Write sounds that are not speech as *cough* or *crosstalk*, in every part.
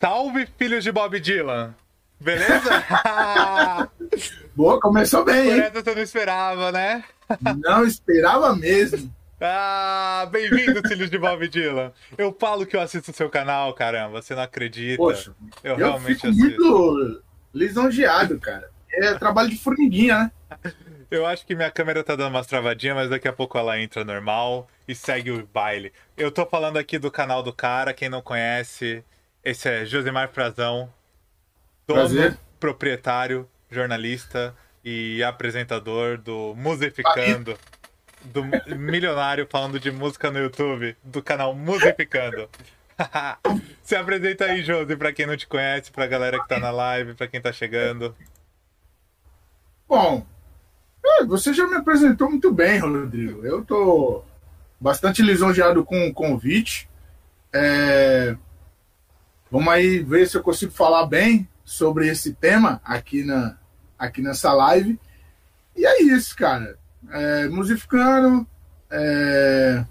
Salve, filhos de Bob Dylan! Beleza? *laughs* Boa, começou bem, Por hein? essa você não esperava, né? Não esperava mesmo. Ah, bem-vindo, filhos de Bob Dylan. Eu falo que eu assisto o seu canal, caramba, você não acredita. Poxa, eu, eu realmente fico assisto. muito lisonjeado, cara. É trabalho de formiguinha, né? Eu acho que minha câmera tá dando umas travadinhas, mas daqui a pouco ela entra normal e segue o baile. Eu tô falando aqui do canal do cara, quem não conhece, esse é Josemar Frazão, dono, Prazer. proprietário, jornalista e apresentador do Musificando, do milionário falando de música no YouTube, do canal Musificando. *laughs* Se apresenta aí, Josi, pra quem não te conhece, pra galera que tá na live, pra quem tá chegando. Bom, é, você já me apresentou muito bem, Rodrigo. Eu tô bastante lisonjeado com o convite. É, Vamos aí ver se eu consigo falar bem sobre esse tema aqui, na, aqui nessa live. E é isso, cara. É, musificando, é,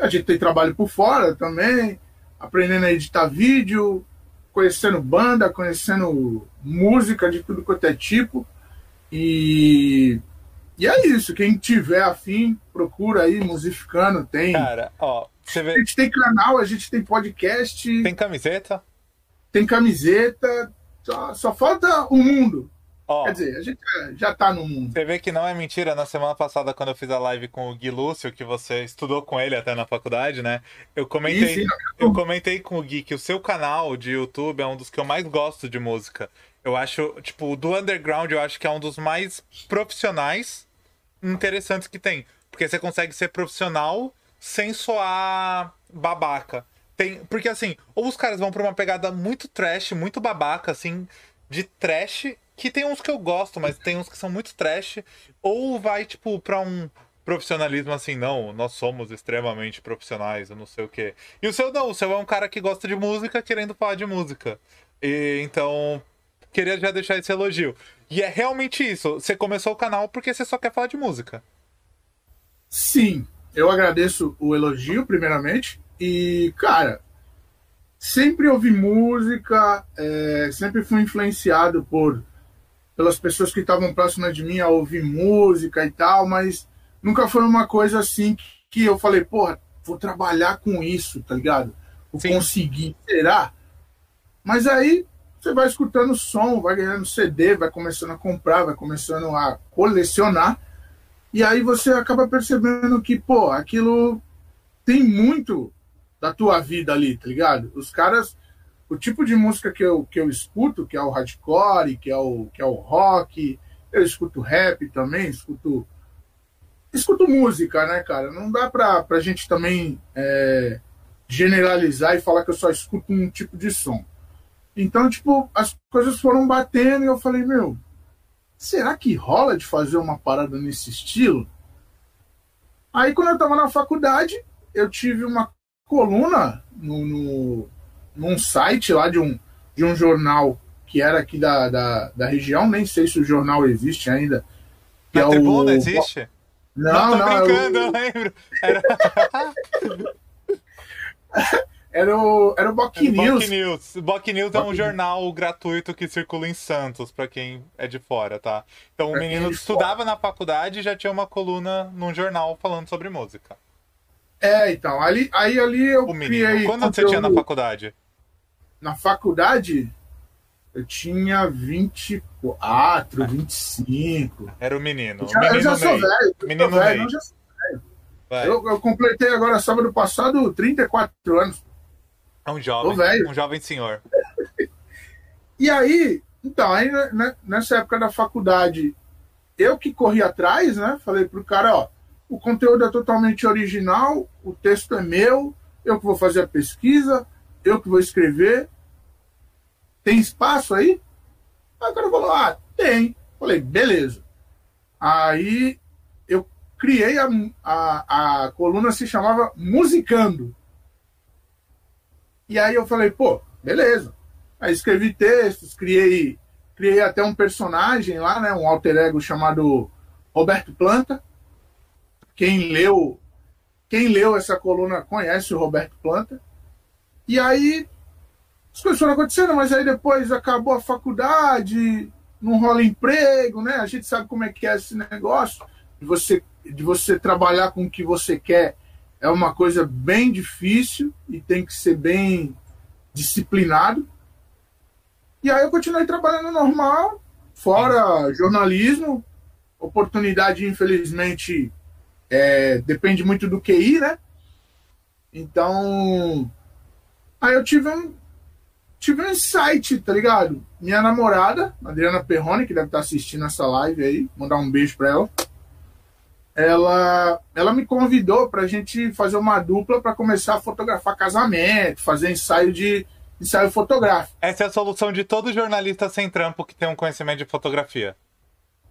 a gente tem trabalho por fora também, aprendendo a editar vídeo, conhecendo banda, conhecendo música de tudo quanto é tipo. E, e é isso. Quem tiver afim, procura aí, musificando. Tem. Cara, ó, você A vê. gente tem canal, a gente tem podcast, Tem tem, camiseta? camiseta, só, só falta o mundo. Ó, Quer dizer, a gente já- tá no mundo. você vê que não é mentira. Na semana passada, quando eu fiz a live com o Gui Lúcio, que você estudou com ele até na faculdade, né? Eu comentei, Sim, sim. eu comentei com o Gui que o seu canal de YouTube é um dos que eu mais gosto de música. Eu acho, tipo, do underground, eu acho que é um dos mais profissionais interessantes que tem. Porque você consegue ser profissional sem soar babaca. Tem, porque assim, ou os caras vão pra uma pegada muito trash, muito babaca, assim, de trash, que tem uns que eu gosto, mas tem uns que são muito trash, ou vai, tipo, pra um profissionalismo assim, não, nós somos extremamente profissionais, eu não sei o quê. E o seu não, o seu é um cara que gosta de música querendo falar de música. E, então, queria já deixar esse elogio. E é realmente isso, você começou o canal porque você só quer falar de música. Sim, eu agradeço o elogio, primeiramente. E, cara, sempre ouvi música, é, sempre fui influenciado por pelas pessoas que estavam próximas de mim a ouvir música e tal, mas nunca foi uma coisa assim que eu falei, porra, vou trabalhar com isso, tá ligado? Vou Sim. conseguir, será? Mas aí você vai escutando som, vai ganhando CD, vai começando a comprar, vai começando a colecionar. E aí você acaba percebendo que, pô, aquilo tem muito da tua vida ali, tá ligado? Os caras, o tipo de música que eu, que eu escuto, que é o hardcore, que é o, que é o rock, eu escuto rap também, escuto. Escuto música, né, cara? Não dá pra, pra gente também é, generalizar e falar que eu só escuto um tipo de som. Então, tipo, as coisas foram batendo e eu falei, meu, será que rola de fazer uma parada nesse estilo? Aí, quando eu tava na faculdade, eu tive uma coluna no, no, num site lá de um, de um jornal que era aqui da, da, da região, nem sei se o jornal existe ainda. Que Na é o- tribuna existe? Não, tô não, é brincando, eu lembro. Era *laughs* era o, era o Boc Boc News. News. Boc News é um News. jornal gratuito que circula em Santos, pra quem é de fora, tá? Então o Pra quem menino é estudava na faculdade e já tinha uma coluna num jornal falando sobre música. É, então, ali, aí ali eu O menino. criei Quando você tinha na conteúdo- faculdade? na faculdade, eu tinha 24, 25. Era o menino. Eu já, eu já menino sou velho. Menino sou velho, eu já sou- Vai. eu, eu completei agora sábado passado 34 anos. É um jovem. Um jovem senhor. *laughs* E aí, então, aí né, nessa época da faculdade, eu que corri atrás, né? Falei pro cara, ó, o conteúdo é totalmente original, o texto é meu, eu que vou fazer a pesquisa, eu que vou escrever. Tem espaço aí? Aí o cara falou, ah, tem. Falei, beleza. Aí eu criei a, a, a coluna se chamava Musicando. E aí eu falei, pô, beleza. Aí escrevi textos, criei, criei até um personagem lá, né? Um alter ego chamado Roberto Planta. Quem leu, quem leu essa coluna conhece o Roberto Planta. E aí as coisas foram acontecendo, mas aí depois acabou a faculdade, não rola emprego, né? A gente sabe como é que é esse negócio de você, de você trabalhar com o que você quer. É uma coisa bem difícil e tem que ser bem disciplinado. E aí eu continuei trabalhando normal, fora jornalismo, oportunidade, infelizmente, é, depende muito do QI, né? Então, aí eu tive um, tive um insight, tá ligado? Minha namorada, Adriana Perrone, que deve estar assistindo essa live aí, mandar um beijo pra ela. Ela, ela me convidou pra gente fazer uma dupla para começar a fotografar casamento, fazer ensaio de ensaio fotográfico. Essa é a solução de todo jornalista sem trampo que tem um conhecimento de fotografia.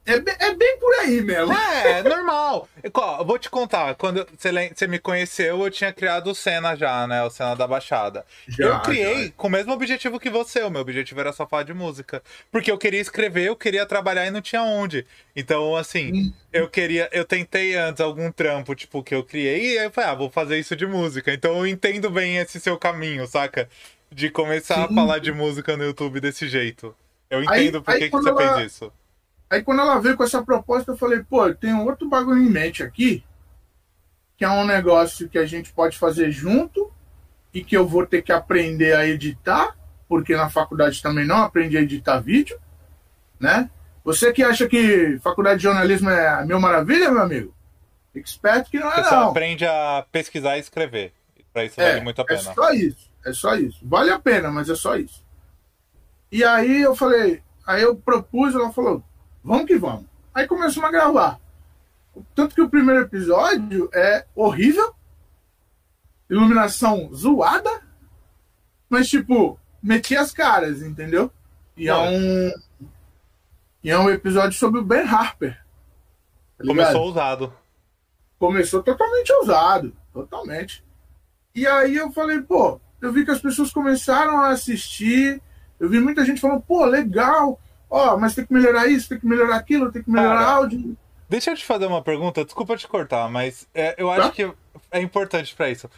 É, bem, é bem por aí mesmo. É, normal. Ó, vou te contar, quando você me conheceu, eu tinha criado o Senna já, né? O Senna da Baixada. Já, eu criei já. com o mesmo objetivo que você. O meu objetivo era só falar de música. Porque eu queria escrever, eu queria trabalhar e não tinha onde. Então, assim, hum. eu queria. Eu tentei antes algum trampo, tipo, que eu criei, e aí eu falei, ah, vou fazer isso de música. Então eu entendo bem esse seu caminho, saca? De começar Sim. a falar de música no YouTube desse jeito. Eu entendo aí, por que, que você ela... fez isso. Aí quando ela veio com essa proposta, eu falei, pô, eu tenho outro bagulho em mente aqui, que é um negócio que a gente pode fazer junto e que eu vou ter que aprender a editar, porque na faculdade também não aprendi a editar vídeo, né? Você que acha que faculdade de jornalismo é mil maravilha, meu amigo? Fique esperto que não é Você não. aprende a pesquisar e escrever. Para isso é, vale muito a pena. É só isso, é só isso. Vale a pena, mas é só isso. E aí eu falei, aí eu propus, ela falou, Vamos que vamos. Aí começamos a gravar. Tanto que o primeiro episódio é horrível, iluminação zoada, mas tipo, meti as caras, entendeu? E é um. E é um episódio sobre o Ben Harper. Tá Começou ousado. Começou totalmente ousado. Totalmente. E aí eu falei, pô, eu vi que as pessoas começaram a assistir. Eu vi muita gente falando, pô, legal ó, oh, mas tem que melhorar isso, tem que melhorar aquilo, tem que melhorar Cara, áudio. Deixa eu te fazer uma pergunta, desculpa te cortar, mas é, eu acho tá? que é importante para isso.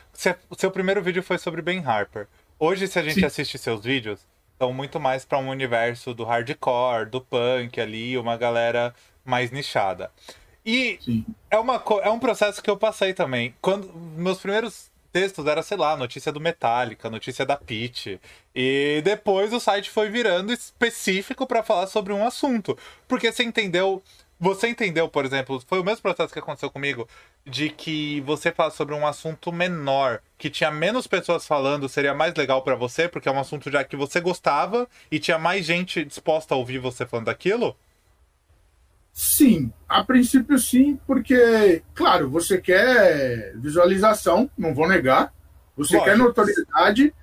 O seu primeiro vídeo foi sobre Ben Harper. Hoje, se a gente Sim. assiste seus vídeos, são muito mais para um universo do hardcore, do punk ali, uma galera mais nichada. E é, uma, é um processo que eu passei também. Quando meus primeiros textos era, sei lá, notícia do Metallica, notícia da Pitch. E depois o site foi virando específico para falar sobre um assunto. Porque você entendeu. Você entendeu, por exemplo, foi o mesmo processo que aconteceu comigo, de que você fala sobre um assunto menor, que tinha menos pessoas falando, seria mais legal para você, porque é um assunto já que você gostava e tinha mais gente disposta a ouvir você falando daquilo? Sim, a princípio sim, porque, claro, você quer visualização, não vou negar, você Lógico. quer notoriedade,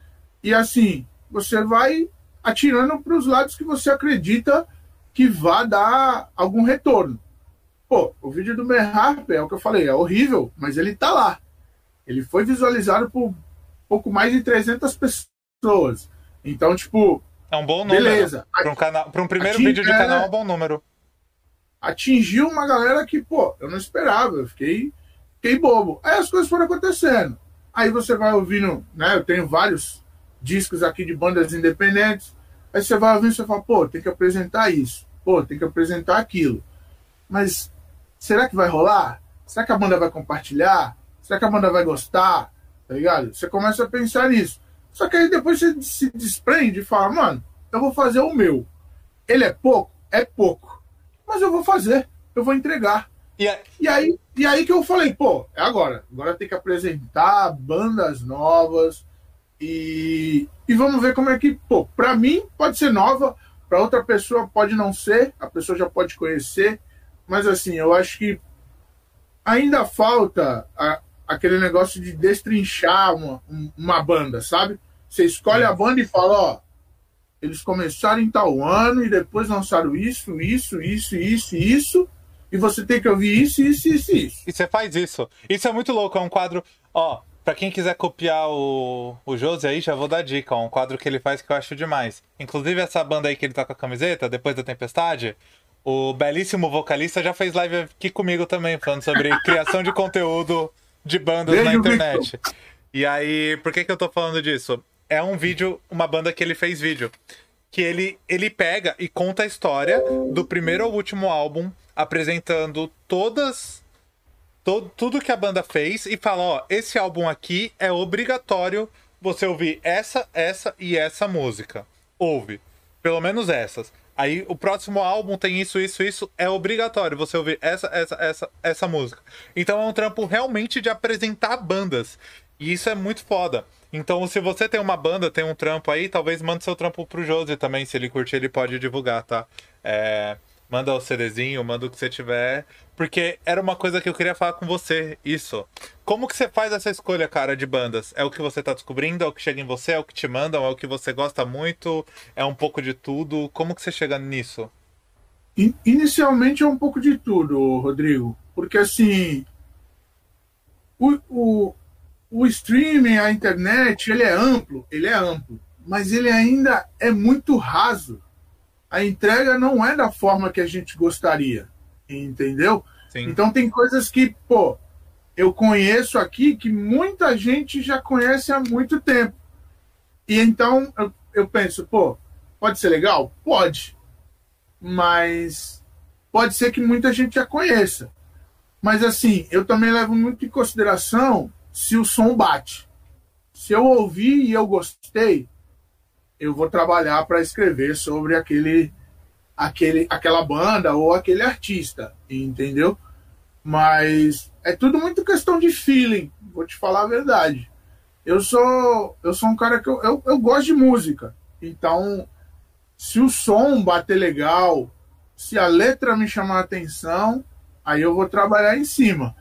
e assim, você vai atirando para os lados que você acredita que vá dar algum retorno. Pô, o vídeo do Merharp é o que eu falei, é horrível, mas ele tá lá. Ele foi visualizado por pouco mais de 300 pessoas. Então, tipo. É um bom número. Beleza. Para um, um primeiro vídeo de canal é um bom número atingiu uma galera que, pô, eu não esperava, eu fiquei, fiquei bobo. Aí as coisas foram acontecendo. Aí você vai ouvindo, né? Eu tenho vários discos aqui de bandas independentes. Aí você vai ouvindo e você fala, pô, tem que apresentar isso, pô, tem que apresentar aquilo. Mas será que vai rolar? Será que a banda vai compartilhar? Será que a banda vai gostar? Tá ligado? Você começa a pensar nisso. Só que aí depois você se desprende e fala, mano, eu vou fazer o meu. Ele é pouco? É pouco mas eu vou fazer, eu vou entregar. E, e, aí, e aí que eu falei, pô, é agora. Agora tem que apresentar bandas novas e, e vamos ver como é que, pô, pra mim pode ser nova, pra outra pessoa pode não ser, a pessoa já pode conhecer, mas assim, eu acho que ainda falta a, aquele negócio de destrinchar uma, uma banda, sabe? Você escolhe a banda e fala, ó, eles começaram em tal ano e depois lançaram isso, isso, isso, isso, isso. E você tem que ouvir isso, isso, isso, isso. E você faz isso. Isso é muito louco. É um quadro. Ó, pra quem quiser copiar o, o Josi aí, já vou dar dica. Ó, um quadro que ele faz que eu acho demais. Inclusive, essa banda aí que ele tá com a camiseta, depois da tempestade. O belíssimo vocalista já fez live aqui comigo também, falando sobre *laughs* criação de conteúdo de bandas Beijo, na internet. Victor. E aí, por que, que eu tô falando disso? É um vídeo, uma banda que ele fez vídeo. Que ele, ele pega e conta a história do primeiro ao último álbum, apresentando todas. Todo, tudo que a banda fez e fala: ó, esse álbum aqui é obrigatório você ouvir essa, essa e essa música. Ouve. Pelo menos essas. Aí o próximo álbum tem isso, isso, isso. É obrigatório você ouvir essa, essa, essa, essa música. Então é um trampo realmente de apresentar bandas. E isso é muito foda. Então, se você tem uma banda, tem um trampo aí, talvez mande seu trampo pro Josi também. Se ele curtir, ele pode divulgar, tá? É, manda o CDzinho, manda o que você tiver. Porque era uma coisa que eu queria falar com você, isso. Como que você faz essa escolha, cara, de bandas? É o que você tá descobrindo? É o que chega em você? É o que te mandam? É o que você gosta muito? É um pouco de tudo? Como que você chega nisso? Inicialmente é um pouco de tudo, Rodrigo. Porque assim. O, o, o streaming, a internet, ele é amplo, ele é amplo, mas ele ainda é muito raso. A entrega não é da forma que a gente gostaria, entendeu? Sim. Então tem coisas que, pô, eu conheço aqui que muita gente já conhece há muito tempo. E então eu, eu penso, pô, pode ser legal? Pode. Mas pode ser que muita gente já conheça. Mas assim, eu também levo muito em consideração se o som bate. Se eu ouvi e eu gostei, eu vou trabalhar para escrever sobre aquele, aquele, aquela banda ou aquele artista, entendeu? Mas é tudo muito questão de feeling, vou te falar a verdade. Eu sou, eu sou um cara que eu, eu, eu gosto de música, então se o som bater legal, se a letra me chamar a atenção, aí eu vou trabalhar em cima.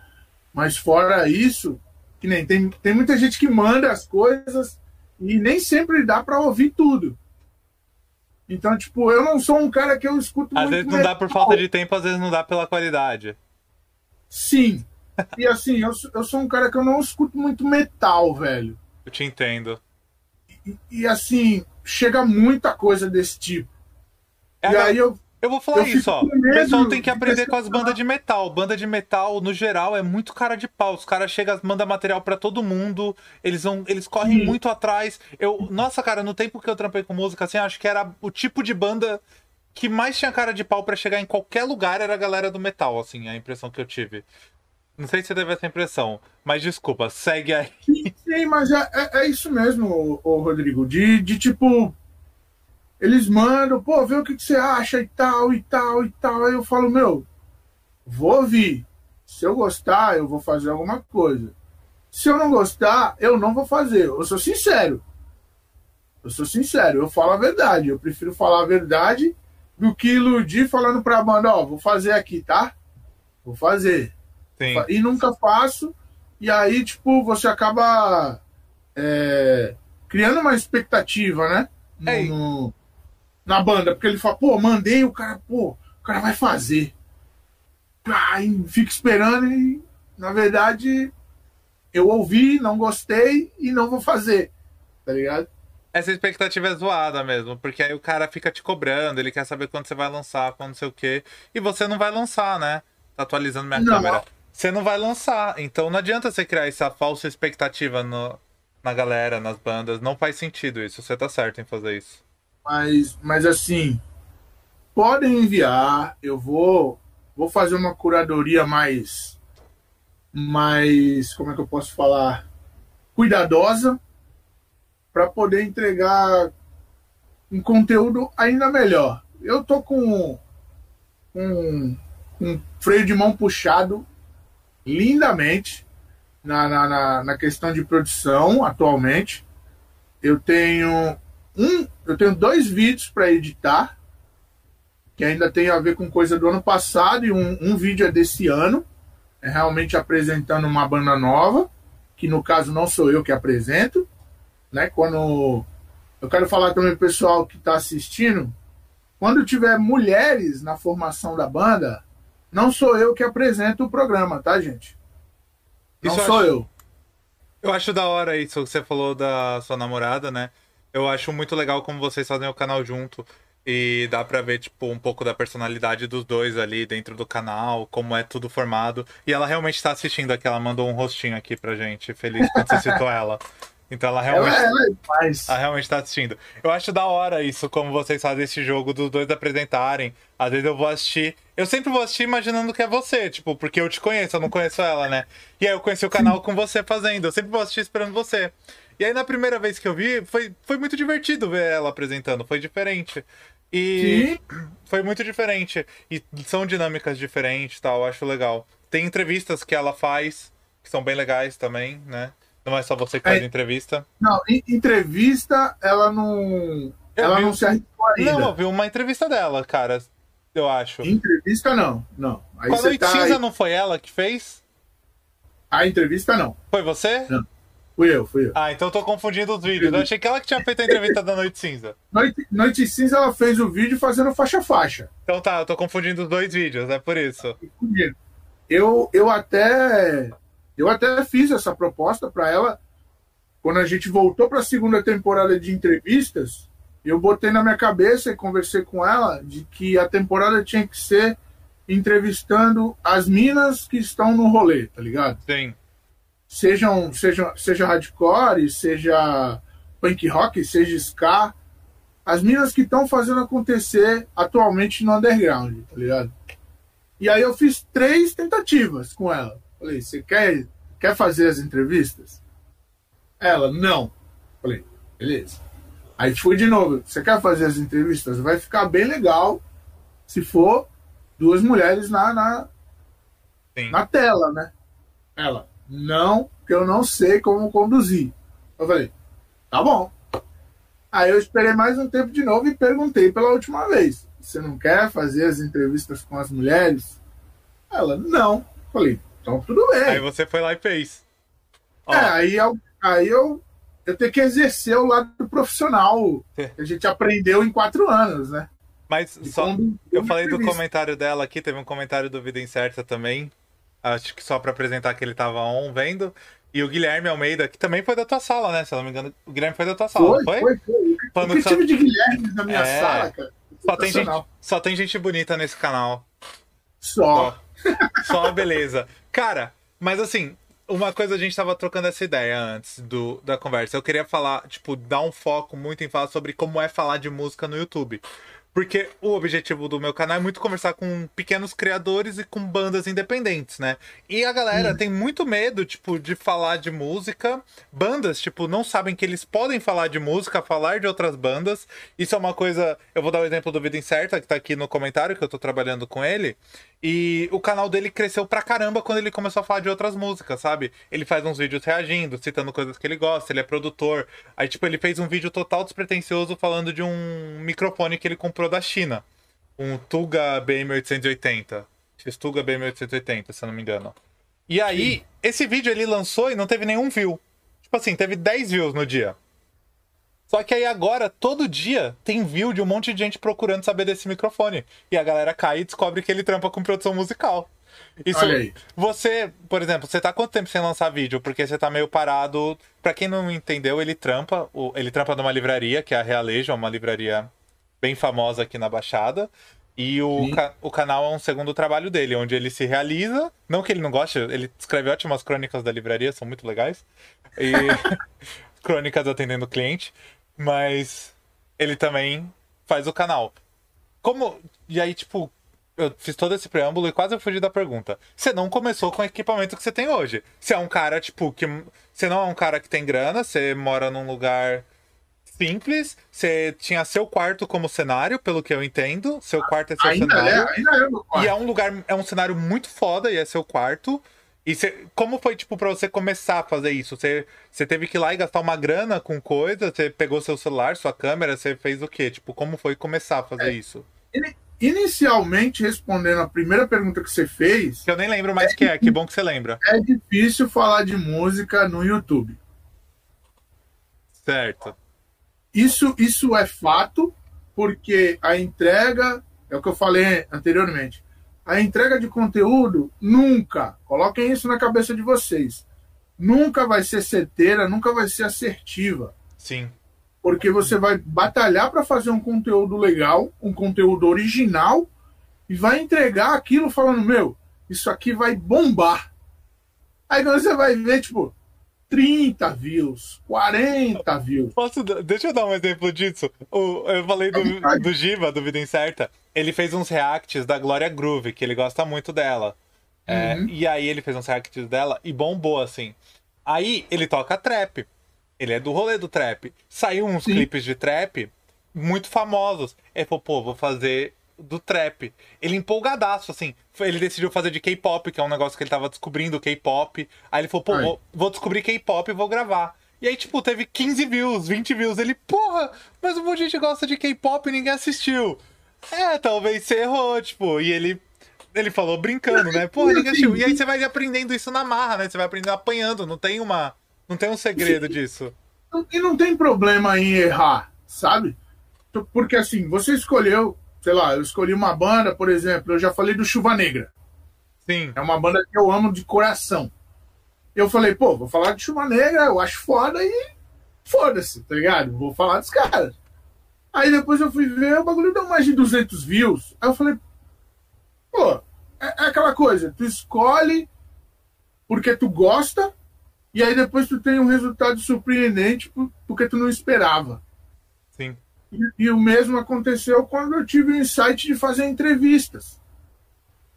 Mas fora isso, que nem tem, tem muita gente que manda as coisas e nem sempre dá para ouvir tudo. Então, tipo, eu não sou um cara que eu escuto às muito. Às vezes não metal. dá por falta de tempo, às vezes não dá pela qualidade. Sim. e assim, eu, eu sou um cara que eu não escuto muito metal, velho. Eu te entendo. E, e assim, chega muita coisa desse tipo. É, e aí eu, eu vou falar eu isso, ó. O pessoal tem que aprender com as bandas de metal. Banda de metal, no geral, é muito cara de pau. Os caras chegam, mandam material para todo mundo. Eles vão, eles correm Sim. muito atrás. Eu, nossa, cara, no tempo que eu trampei com música, assim, acho que era o tipo de banda que mais tinha cara de pau para chegar em qualquer lugar era a galera do metal, assim, a impressão que eu tive. Não sei se você teve essa impressão, mas desculpa, segue aí. Sim, mas é, é, é isso mesmo, o Rodrigo. De, de tipo, eles mandam, pô, vê o que, que você acha e tal, e tal, e tal. Aí eu falo, meu, vou ouvir. Se eu gostar, eu vou fazer alguma coisa. Se eu não gostar, eu não vou fazer. Eu sou sincero. Eu sou sincero, eu falo a verdade. Eu prefiro falar a verdade do que iludir falando pra banda, ó, vou fazer aqui, tá? Vou fazer. Sim. E nunca faço. E aí, tipo, você acaba é, criando uma expectativa, né? No, é, no, na banda, porque ele fala, pô, mandei, o cara, pô, o cara vai fazer. Aí fica esperando e, na verdade, eu ouvi, não gostei e não vou fazer, tá ligado? Essa expectativa é zoada mesmo, porque aí o cara fica te cobrando, ele quer saber quando você vai lançar, quando não sei o quê, e você não vai lançar, né? Tá atualizando minha não. câmera. Você não vai lançar, então não adianta você criar essa falsa expectativa no, na galera, nas bandas, não faz sentido isso, você tá certo em fazer isso. Mas, mas assim, podem enviar. Eu vou, vou fazer uma curadoria mais, mais, como é que eu posso falar, cuidadosa, para poder entregar um conteúdo ainda melhor. Eu tô com um, um freio de mão puxado lindamente na, na, na, na questão de produção atualmente. Eu tenho um, eu tenho dois vídeos para editar, que ainda tem a ver com coisa do ano passado, e um, um vídeo é desse ano, é realmente apresentando uma banda nova, que no caso não sou eu que apresento, né? Quando eu quero falar também pro pessoal que está assistindo, quando tiver mulheres na formação da banda, não sou eu que apresento o programa, tá, gente? Não isso sou acho, eu. Eu acho da hora isso que você falou da sua namorada, né? Eu acho muito legal como vocês fazem o canal junto. E dá pra ver, tipo, um pouco da personalidade dos dois ali dentro do canal, como é tudo formado. E ela realmente tá assistindo aqui, ela mandou um rostinho aqui pra gente, feliz quando você citou ela. Então ela realmente, Ela, ela é ela realmente tá assistindo. Eu acho da hora isso, como vocês fazem esse jogo dos dois apresentarem. Às vezes eu vou assistir. Eu sempre vou assistir imaginando que é você, tipo, porque eu te conheço, eu não conheço ela, né? E aí eu conheci o canal com você fazendo. Eu sempre vou assistir esperando você. E aí na primeira vez que eu vi, foi, foi muito divertido ver ela apresentando, foi diferente. E Sim. foi muito diferente. E são dinâmicas diferentes e tal, eu acho legal. Tem entrevistas que ela faz, que são bem legais também, né? Não é só você que faz É. entrevista. Não, entrevista, ela não. Eu ela vi não se arriscou ainda. Não, eu vi uma entrevista dela, cara, eu acho. Entrevista não, não. Aí Com a Noite tá. Cinza não foi ela que fez? A entrevista não. Foi você? Não. Fui eu, fui eu. Ah, então eu tô confundindo os vídeos. Eu achei que ela que tinha feito a entrevista da Noite Cinza. Noite, Noite Cinza, ela fez o vídeo fazendo faixa-faixa. Então tá, eu tô confundindo os dois vídeos, é por isso. Eu, eu até eu até fiz essa proposta para ela quando a gente voltou para a segunda temporada de entrevistas. Eu botei na minha cabeça e conversei com ela de que a temporada tinha que ser entrevistando as minas que estão no rolê, tá ligado? Sim, Sejam, seja, seja hardcore, seja punk rock, seja ska, as minas que estão fazendo acontecer atualmente no underground, tá ligado? E aí eu fiz três tentativas com ela. Falei, você quer, quer fazer as entrevistas? Ela, não. Falei, beleza. Aí fui de novo, você quer fazer as entrevistas? Vai ficar bem legal se for duas mulheres na, na, sim. na tela, né? Ela, não, porque eu não sei como conduzir. Eu falei, tá bom. Aí eu esperei mais um tempo de novo e perguntei pela última vez: você não quer fazer as entrevistas com as mulheres? Ela, não. Falei, então tudo bem. Aí você foi lá e fez. Ó, É, aí eu, aí eu, eu tenho que exercer o lado profissional que *laughs* a gente aprendeu em quatro anos, né? mas só. Eu falei do comentário dela aqui, teve um comentário do Vida Incerta também. Acho que só pra apresentar que ele tava on vendo. E o Guilherme Almeida, que também foi da tua sala, né? Se eu não me engano, o Guilherme foi da tua sala, Foi, foi? foi, foi. Que só- tive de Guilherme na minha É. sala, cara? Só tem, gente, só tem gente bonita nesse canal. Só. Só, só beleza. Cara, mas assim, uma coisa a gente tava trocando essa ideia antes do, da conversa. Eu queria falar, tipo, dar um foco muito em falar sobre como é falar de música no YouTube. Porque o objetivo do meu canal é muito conversar com pequenos criadores e com bandas independentes, né? E a galera tem muito medo, tipo, de falar de música. Bandas, tipo, não sabem que eles podem falar de música, falar de outras bandas. Isso é uma coisa. Eu vou dar o exemplo do Vida Incerta, que tá aqui no comentário, que eu tô trabalhando com ele. E o canal dele cresceu pra caramba quando ele começou a falar de outras músicas, sabe? Ele faz uns vídeos reagindo, citando coisas que ele gosta, ele é produtor. Aí, tipo, ele fez um vídeo total despretensioso falando de um microfone que ele comprou da China. Um Tuga BM880. X-Tuga BM880, se eu não me engano. E aí, esse vídeo ele lançou e não teve nenhum view. Tipo assim, teve 10 views no dia. Só que aí agora, todo dia, tem view de um monte de gente procurando saber desse microfone. E a galera cai e descobre que ele trampa com produção musical. Isso, Olha aí. você, por exemplo, você tá quanto tempo sem lançar vídeo? Porque você tá meio parado. Pra quem não entendeu, ele trampa. Ele trampa numa livraria, que é a Realejo, é uma livraria bem famosa aqui na Baixada. E o, ca- o canal é um segundo trabalho dele, onde ele se realiza. Não que ele não goste, ele escreve ótimas crônicas da livraria, são muito legais. E *laughs* *laughs* crônicas atendendo o cliente. Mas ele também faz o canal. Como. E aí, tipo, eu fiz todo esse preâmbulo e quase eu fugi da pergunta. Você não começou com o equipamento que você tem hoje. Você é um cara, tipo, que. Você não é um cara que tem grana, você mora num lugar simples, você tinha seu quarto como cenário, pelo que eu entendo. Seu quarto é seu Ainda cenário. é, ainda é meu quarto. E é um lugar, é um cenário muito foda e é seu quarto. E você, como foi, tipo, pra você começar a fazer isso? Você, você teve que ir lá e gastar uma grana com coisa? Você pegou seu celular, sua câmera, você fez o quê? Tipo, como foi começar a fazer isso? Ini- Inicialmente, respondendo a primeira pergunta que você fez, Que eu nem lembro mais o que é, que bom que você lembra. é difícil falar de música no YouTube. Certo. Isso, isso é fato, porque a entrega, é o que eu falei anteriormente, a entrega de conteúdo nunca, coloquem isso na cabeça de vocês, nunca vai ser certeira, nunca vai ser assertiva. Sim. porque você vai batalhar para fazer um conteúdo legal, um conteúdo original, e vai entregar aquilo falando: Meu, isso aqui vai bombar. Aí você vai ver, tipo, 30 views, 40 views. Posso, deixa eu dar um exemplo disso. O, eu falei do, do Giva, do Vida Incerta. Ele fez uns reacts da Glória Groove, que ele gosta muito dela. É, uhum. e aí ele fez uns reacts dela e bombou, assim. Aí ele toca trap. Ele é do rolê do trap. Saiu uns Sim. clipes de trap muito famosos. Ele falou, pô, vou fazer do trap. Ele empolgadaço, assim. Ele decidiu fazer de K-pop, que é um negócio que ele tava descobrindo, K-pop. Aí ele falou, pô, vou, vou, descobrir K-pop e vou gravar. E aí, tipo, teve 15 views, 20 views. Ele, porra, mas um monte de gente gosta de K-pop e ninguém assistiu. É, talvez você errou, tipo, e ele. Ele falou brincando, né? Porra, ninguém assistiu. E aí você vai aprendendo isso na marra, né? Você vai aprendendo apanhando, não tem uma. Não tem um segredo disso. E não tem problema em errar, sabe? Porque assim, você escolheu sei lá, eu escolhi uma banda, por exemplo, eu já falei do Chuva Negra. Sim. É uma banda que eu amo de coração. Eu falei, pô, vou falar de Chuva Negra, eu acho foda e foda-se, tá ligado? Vou falar dos caras. Aí depois eu fui ver, o bagulho deu mais de 200 views. Aí eu falei, pô, é, é aquela coisa, tu escolhe porque tu gosta e aí depois tu tem um resultado surpreendente porque tu não esperava. Sim. E, e, o mesmo aconteceu quando eu tive o insight de fazer entrevistas.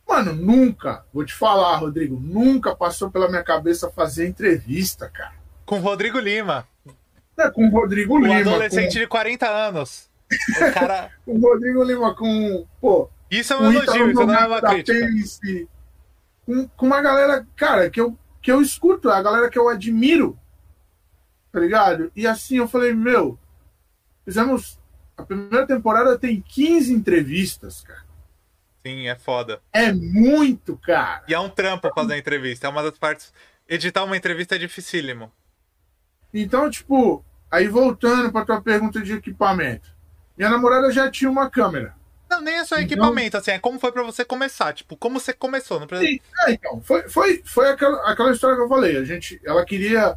Mano, nunca, vou te falar, Rodrigo, nunca passou pela minha cabeça fazer entrevista, cara. Com o Rodrigo Lima. É, com o Rodrigo um Lima. Um adolescente com... de 40 anos. *laughs* O cara. com o Rodrigo Lima, com. Pô. Isso é um elogio, isso não é uma crítica. com, com uma galera, cara, que eu, que eu escuto, a galera que eu admiro. Tá ligado? E assim eu falei, meu, fizemos a primeira temporada tem 15 entrevistas, cara. Sim, é foda. É muito, cara. E é um trampo fazer entrevista. É uma das partes. Editar uma entrevista é dificílimo. Então, tipo, aí voltando pra tua pergunta de equipamento. Minha namorada já tinha uma câmera. Não, nem é só então... equipamento, assim, é como foi para você começar, tipo, como você começou. Não precisa... Sim, é, então, foi, foi, foi aquela, aquela história que eu falei. A gente, ela queria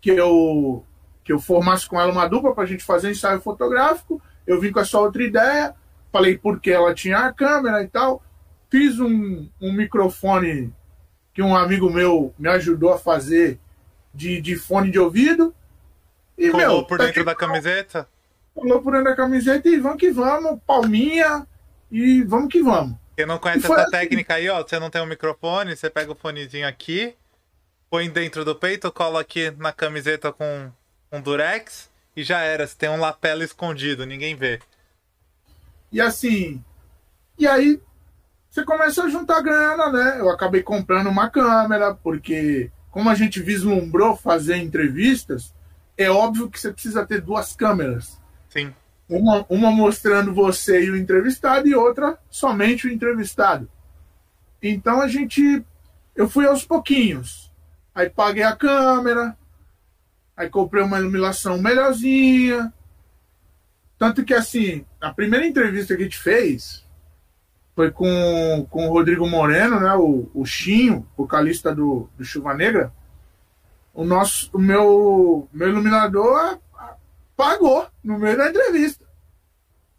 que eu que eu formasse com ela uma dupla pra gente fazer ensaio fotográfico. Eu vim com essa outra ideia, falei porque ela tinha a câmera e tal. Fiz um, um microfone que um amigo meu me ajudou a fazer de, de fone de ouvido. E, Colou meu, por tá dentro da camiseta? Colou por dentro da camiseta e vamos que vamos, palminha e vamos que vamos. Quem não conhece essa assim. técnica aí, ó, você não tem um microfone, você pega o fonezinho aqui, põe dentro do peito, cola aqui na camiseta com um durex e já era. Você tem um lapela escondido, ninguém vê. E assim. E aí você começa a juntar grana, né? Eu acabei comprando uma câmera, porque como a gente vislumbrou fazer entrevistas, é óbvio que você precisa ter duas câmeras. Sim. Uma, uma mostrando você e o entrevistado e outra somente o entrevistado. Então a gente. Eu fui aos pouquinhos. Aí paguei a câmera, Aí comprei uma iluminação melhorzinha. Tanto que, assim, a primeira entrevista que a gente fez foi com, com o Rodrigo Moreno, né? O, o Chinho, vocalista do, do Chuva Negra. O, nosso, o meu, meu iluminador apagou no meio da entrevista.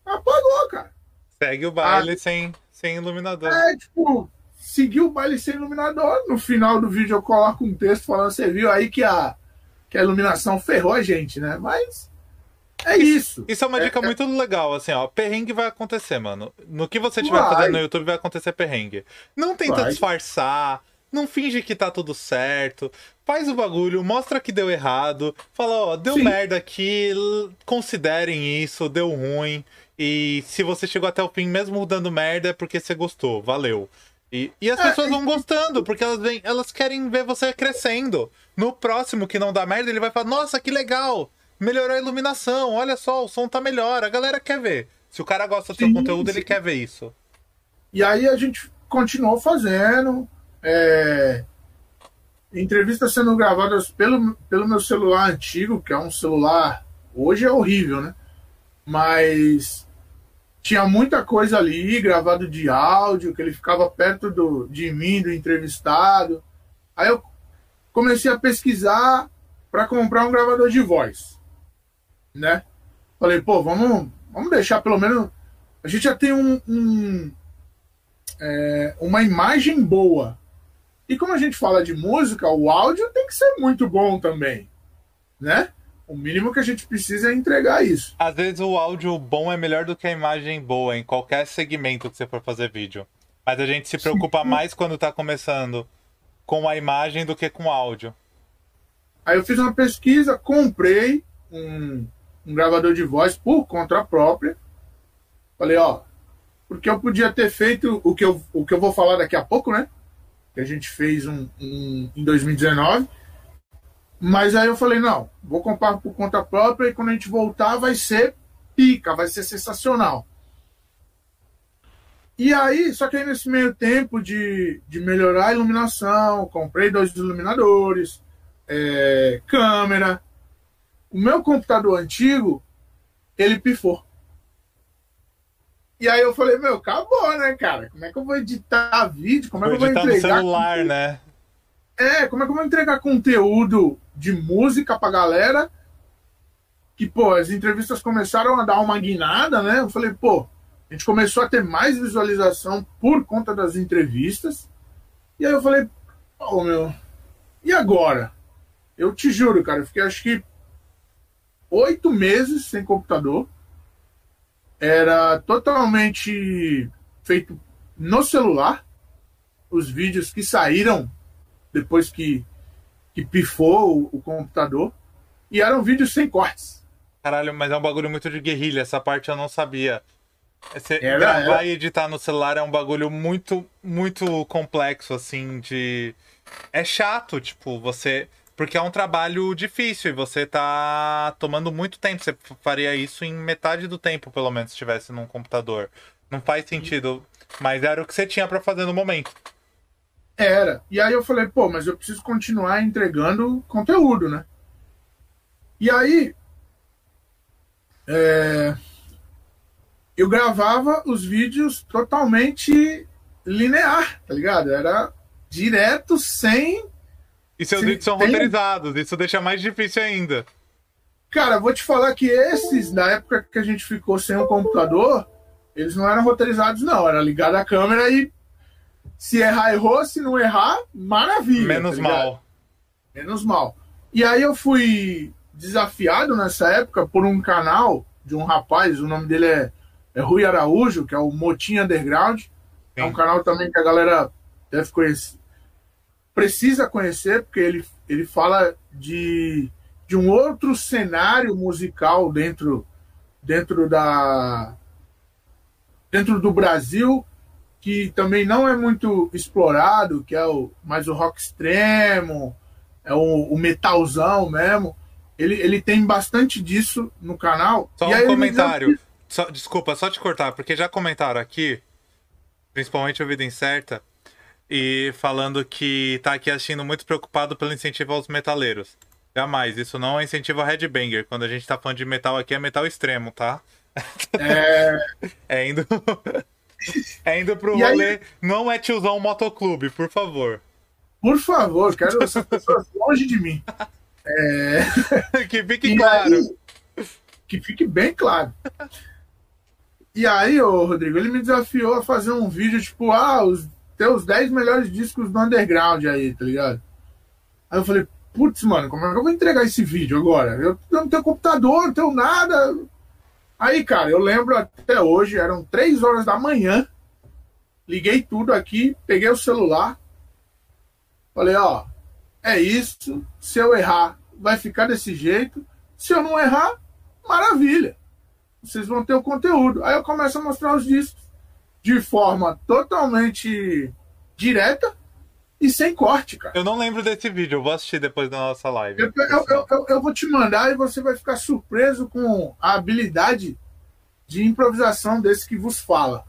Apagou, cara. Segue o baile ah, sem, sem iluminador. É, tipo, seguiu o baile sem iluminador. No final do vídeo eu coloco um texto falando, você viu aí que a que a iluminação ferrou a gente, né? Mas é isso. Isso é uma dica é, é, muito legal, assim, ó. Perrengue vai acontecer, mano. No que você estiver fazendo no YouTube vai acontecer perrengue. Não tenta vai. disfarçar. Não finge que tá tudo certo. Faz o bagulho, mostra que deu errado. Fala, ó, deu Sim. merda aqui, considerem isso, deu ruim. E se você chegou até o fim, mesmo dando merda, é porque você gostou. Valeu. E, e as é, pessoas vão gostando, porque elas, vem, elas querem ver você crescendo. No próximo que não dá merda, ele vai falar: Nossa, que legal! Melhorou a iluminação, olha só, o som tá melhor. A galera quer ver. Se o cara gosta do seu conteúdo, sim. ele quer ver isso. E aí a gente continuou fazendo. É... Entrevistas sendo gravadas pelo, pelo meu celular antigo, que é um celular. Hoje é horrível, né? Mas tinha muita coisa ali gravado de áudio, que ele ficava perto do, de mim, do entrevistado. Aí eu comecei a pesquisar para comprar um gravador de voz, né? Falei, pô, vamos, vamos deixar pelo menos. A gente já tem um, um é, uma imagem boa. E como a gente fala de música, o áudio tem que ser muito bom também, né? O mínimo que a gente precisa é entregar isso. Às vezes o áudio bom é melhor do que a imagem boa em qualquer segmento que você for fazer vídeo. Mas a gente se preocupa Sim. mais quando tá começando com a imagem do que com o áudio. Aí eu fiz uma pesquisa, comprei um, um gravador de voz por conta própria. Falei, ó, porque eu podia ter feito o que eu, o que eu vou falar daqui a pouco, né? Que a gente fez um, um em 2019 mas aí eu falei, não, vou comprar por conta própria e quando a gente voltar vai ser pica, vai ser sensacional. E aí, só que aí nesse meio tempo de, de melhorar a iluminação, comprei dois iluminadores, é, câmera. O meu computador antigo, ele pifou. E aí eu falei, meu, acabou, né, cara? Como é que eu vou editar vídeo? Como é que eu vou entregar? no celular, né? É, como é que eu vou entregar conteúdo de música pra galera? Que, pô, as entrevistas começaram a dar uma guinada, né? Eu falei, pô, a gente começou a ter mais visualização por conta das entrevistas. E aí eu falei, pô, meu, e agora? Eu te juro, cara, eu fiquei acho que oito meses sem computador. Era totalmente feito no celular. Os vídeos que saíram depois que, que pifou o, o computador. E eram vídeos sem cortes. Caralho, mas é um bagulho muito de guerrilha, essa parte eu não sabia. Você era, gravar era. e editar no celular é um bagulho muito, muito complexo, assim, de. É chato, tipo, você. Porque é um trabalho difícil e você tá tomando muito tempo. Você faria isso em metade do tempo, pelo menos, se estivesse num computador. Não faz sentido. Mas era o que você tinha para fazer no momento. Era. E aí eu falei, pô, mas eu preciso continuar entregando conteúdo, né? E aí. É, eu gravava os vídeos totalmente linear, tá ligado? Era direto, sem. E seus sem, vídeos são tem... roteirizados, isso deixa mais difícil ainda. Cara, vou te falar que esses, na época que a gente ficou sem o computador, eles não eram roteirizados, não. Era ligado a câmera e se errar, errou. Se não errar, maravilha. Menos tá mal. Menos mal. E aí eu fui desafiado nessa época por um canal de um rapaz, o nome dele é, é Rui Araújo, que é o Motim Underground. Sim. É um canal também que a galera deve conhecer. Precisa conhecer, porque ele, ele fala de, de um outro cenário musical dentro, dentro da dentro do Brasil que também não é muito explorado, que é o mais o rock extremo, é o, o metalzão mesmo. Ele, ele tem bastante disso no canal. Só um comentário. Só, desculpa, só te cortar, porque já comentaram aqui, principalmente o Vida Incerta, e falando que tá aqui assistindo muito preocupado pelo incentivo aos metaleiros. Jamais, isso não é incentivo a headbanger. Quando a gente tá falando de metal aqui, é metal extremo, tá? É, *laughs* é indo. *laughs* É indo pro e rolê. Aí... Não é tiozão motoclube, por favor. Por favor, quero *laughs* essas pessoas longe de mim. É... *laughs* que fique e claro. Aí... que fique bem claro. E aí, ô Rodrigo, ele me desafiou a fazer um vídeo, tipo, ah, os teus 10 melhores discos do underground aí, tá ligado? Aí eu falei, putz, mano, como é que eu vou entregar esse vídeo agora? Eu não tenho computador, não tenho nada. Aí, cara, eu lembro até hoje, eram três horas da manhã. Liguei tudo aqui, peguei o celular. Falei, ó, é isso. Se eu errar, vai ficar desse jeito. Se eu não errar, maravilha. Vocês vão ter o conteúdo. Aí eu começo a mostrar os discos de forma totalmente direta e sem corte, cara. Eu não lembro desse vídeo, eu vou assistir depois da nossa live. Eu, eu, eu, eu, vou te mandar e você vai ficar surpreso com a habilidade de improvisação desse que vos fala.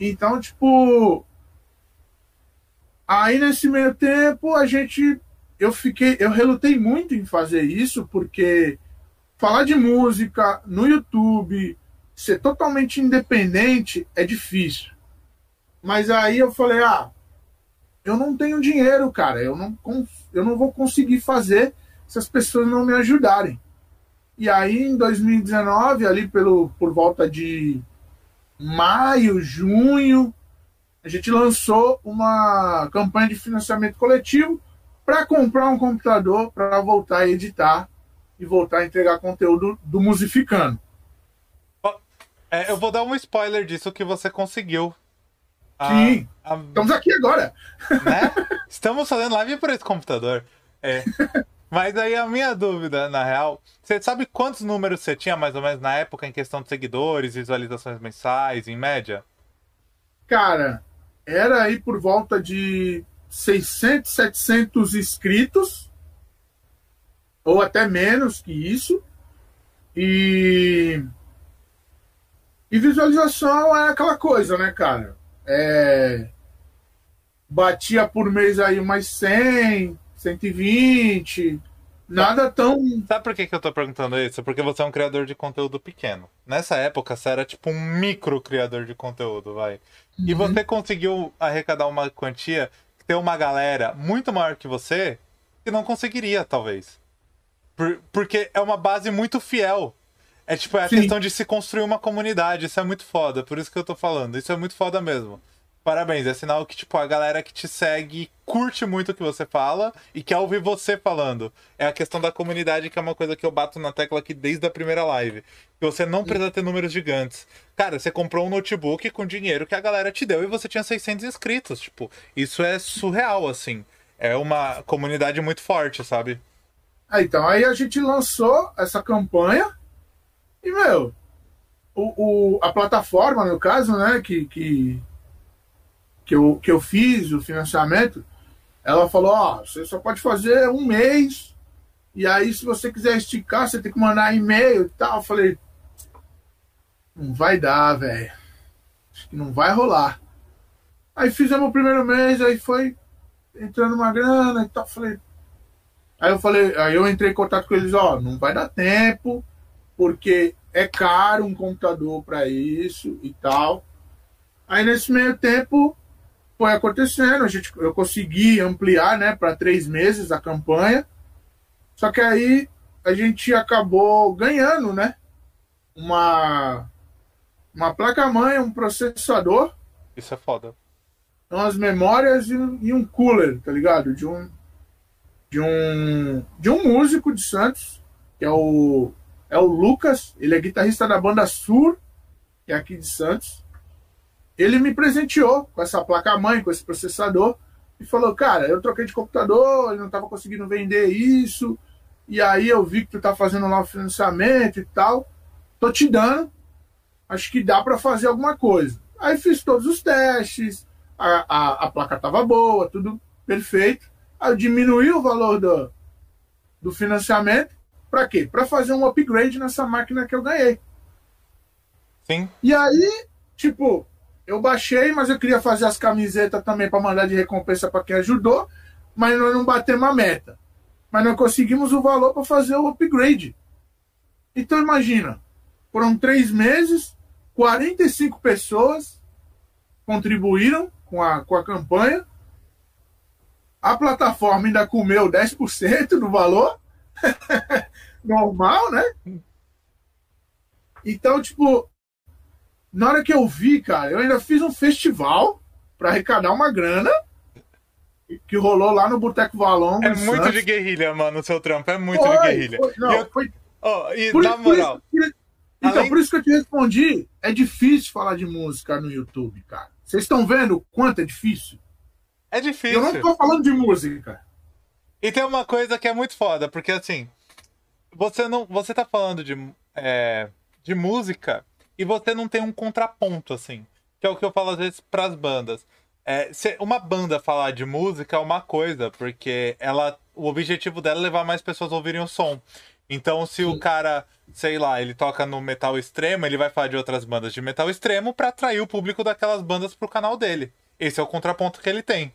Então, tipo. Aí nesse meio tempo a gente. Eu fiquei. Eu relutei muito em fazer isso, porque falar de música no YouTube, ser totalmente independente é difícil. Mas aí eu falei, ah, eu não tenho dinheiro, cara. Eu não, eu não vou conseguir fazer se as pessoas não me ajudarem. E aí, em 2019, ali pelo, por volta de maio, junho, a gente lançou uma campanha de financiamento coletivo para comprar um computador para voltar a editar e voltar a entregar conteúdo do Musificando. É, eu vou dar um spoiler disso que você conseguiu. Sim. A, a... Estamos aqui agora. Né? Estamos fazendo live por esse computador. É. Mas aí a minha dúvida, na real, você sabe quantos números você tinha mais ou menos na época em questão de seguidores, visualizações mensais, em média? Cara, era aí por volta de 600, 700 inscritos, ou até menos que isso. E, e visualização é aquela coisa, né, cara? É... Batia por mês aí mais 100, 120. Nada tão. Sabe por que, que eu tô perguntando isso? Porque você é um criador de conteúdo pequeno. Nessa época, você era tipo um micro criador de conteúdo, vai. Uhum. E você conseguiu arrecadar uma quantia que tem uma galera muito maior que você que não conseguiria, talvez. Por, porque é uma base muito fiel. É tipo, é a Sim. questão de se construir uma comunidade. Isso é muito foda. Por isso que eu tô falando. Isso é muito foda mesmo. Parabéns, é sinal que, tipo, a galera que te segue curte muito o que você fala e quer ouvir você falando. É a questão da comunidade, que é uma coisa que eu bato na tecla aqui desde a primeira live. Que você não precisa ter números gigantes. Cara, você comprou um notebook com dinheiro que a galera te deu e você tinha 600 inscritos. Tipo, isso é surreal, assim. É uma comunidade muito forte, sabe? Ah, então, aí a gente lançou essa campanha e, meu, o, o, a plataforma, no caso, né, que, que que eu, que eu fiz o financiamento, ela falou, ó, você só pode fazer um mês, e aí se você quiser esticar, você tem que mandar e-mail e tal. Eu falei, não vai dar, velho. Acho que não vai rolar. Aí fizemos o primeiro mês, aí foi entrando uma grana e tal. Falei. Aí eu falei, aí eu entrei em contato com eles, ó, não vai dar tempo, porque é caro um computador para isso e tal. Aí nesse meio tempo foi acontecendo, a gente, eu consegui ampliar né, para três meses a campanha, só que aí a gente acabou ganhando né, uma, uma placa-mãe, um processador. Isso é foda. Umas memórias e, e um cooler, tá ligado? De um, de um, de um músico de Santos, que é o, é o Lucas, ele é guitarrista da banda Sur, que é aqui de Santos ele me presenteou com essa placa-mãe, com esse processador, e falou: Cara, eu troquei de computador, não estava conseguindo vender isso, e aí eu vi que tu tá fazendo lá o financiamento e tal, tô te dando, acho que dá para fazer alguma coisa. Aí fiz todos os testes, a, a, a placa tava boa, tudo perfeito. Aí eu o valor do, do financiamento, para quê? Para fazer um upgrade nessa máquina que eu ganhei. Sim. E aí, tipo, eu baixei, mas eu queria fazer as camisetas também para mandar de recompensa para quem ajudou, mas nós não batemos a meta. Mas não conseguimos o valor para fazer o upgrade. Então imagina, foram três meses, 45 pessoas contribuíram com a, com a campanha. A plataforma ainda comeu 10% do valor. *laughs* Normal, né? Então, tipo, na hora que eu vi, cara, eu ainda fiz um festival para arrecadar uma grana que rolou lá no Boteco Valongo. É muito Santos. de guerrilha, mano, o seu trampo. É muito foi, de guerrilha. Foi, não, eu... foi... Oh, e por, na moral. Por isso, então, Além... por isso que eu te respondi. É difícil falar de música no YouTube, cara. Vocês estão vendo o quanto é difícil? É difícil. Eu não tô falando de música. E tem uma coisa que é muito foda, porque assim, você não. Você tá falando de, é, de música e você não tem um contraponto, assim. Que é o que eu falo às vezes pras bandas. É, se uma banda falar de música é uma coisa, porque ela, o objetivo dela é levar mais pessoas a ouvirem o som. Então, se Sim. o cara, sei lá, ele toca no metal extremo, ele vai falar de outras bandas de metal extremo para atrair o público daquelas bandas pro canal dele. Esse é o contraponto que ele tem.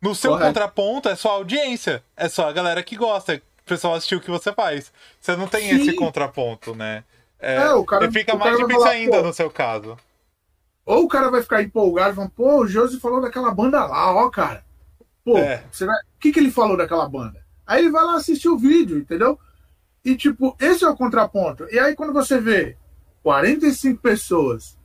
No seu Correto. contraponto é só a audiência, é só a galera que gosta, o pessoal assistir o que você faz. Você não tem Sim. esse contraponto, né? É, é, o cara, fica o mais cara difícil falar, ainda no seu caso. Ou o cara vai ficar empolgado e falar, pô, o Josi falou daquela banda lá, ó, cara. Pô, é. será... o que, que ele falou daquela banda? Aí ele vai lá assistir o vídeo, entendeu? E, tipo, esse é o contraponto. E aí, quando você vê 45 pessoas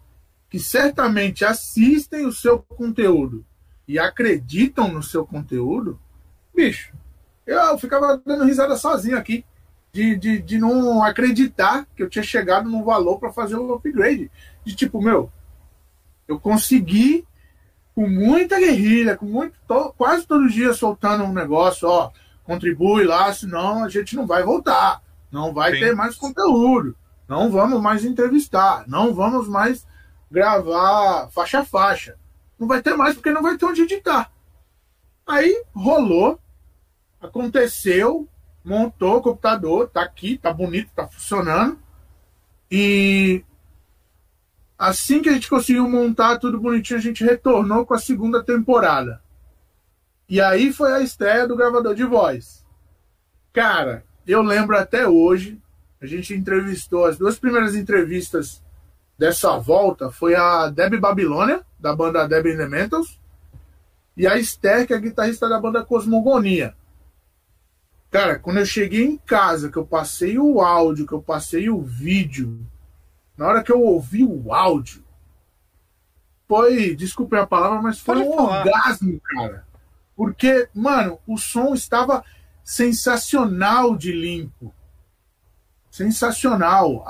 que certamente assistem o seu conteúdo e acreditam no seu conteúdo, bicho, eu ficava dando risada sozinho aqui. De, de, de não acreditar que eu tinha chegado no valor para fazer o upgrade. De tipo, meu, eu consegui com muita guerrilha, com muito, to, quase todo dia soltando um negócio, ó, contribui lá, senão a gente não vai voltar, não vai Sim. ter mais conteúdo, não vamos mais entrevistar, não vamos mais gravar faixa a faixa. Não vai ter mais porque não vai ter onde editar. Aí rolou, aconteceu, montou o computador, tá aqui, tá bonito, tá funcionando. E assim que a gente conseguiu montar tudo bonitinho, a gente retornou com a segunda temporada. E aí foi a estreia do gravador de voz. Cara, eu lembro até hoje, a gente entrevistou as duas primeiras entrevistas dessa volta foi a Debbie Babilônia, da banda Debbie Elementals, e a Esther, que é a guitarrista da banda Cosmogonia. Cara, quando eu cheguei em casa, que eu passei o áudio, que eu passei o vídeo, na hora que eu ouvi o áudio, foi, desculpe a palavra, mas foi Pode um falar. orgasmo, cara. Porque, mano, o som estava sensacional de limpo. Sensacional.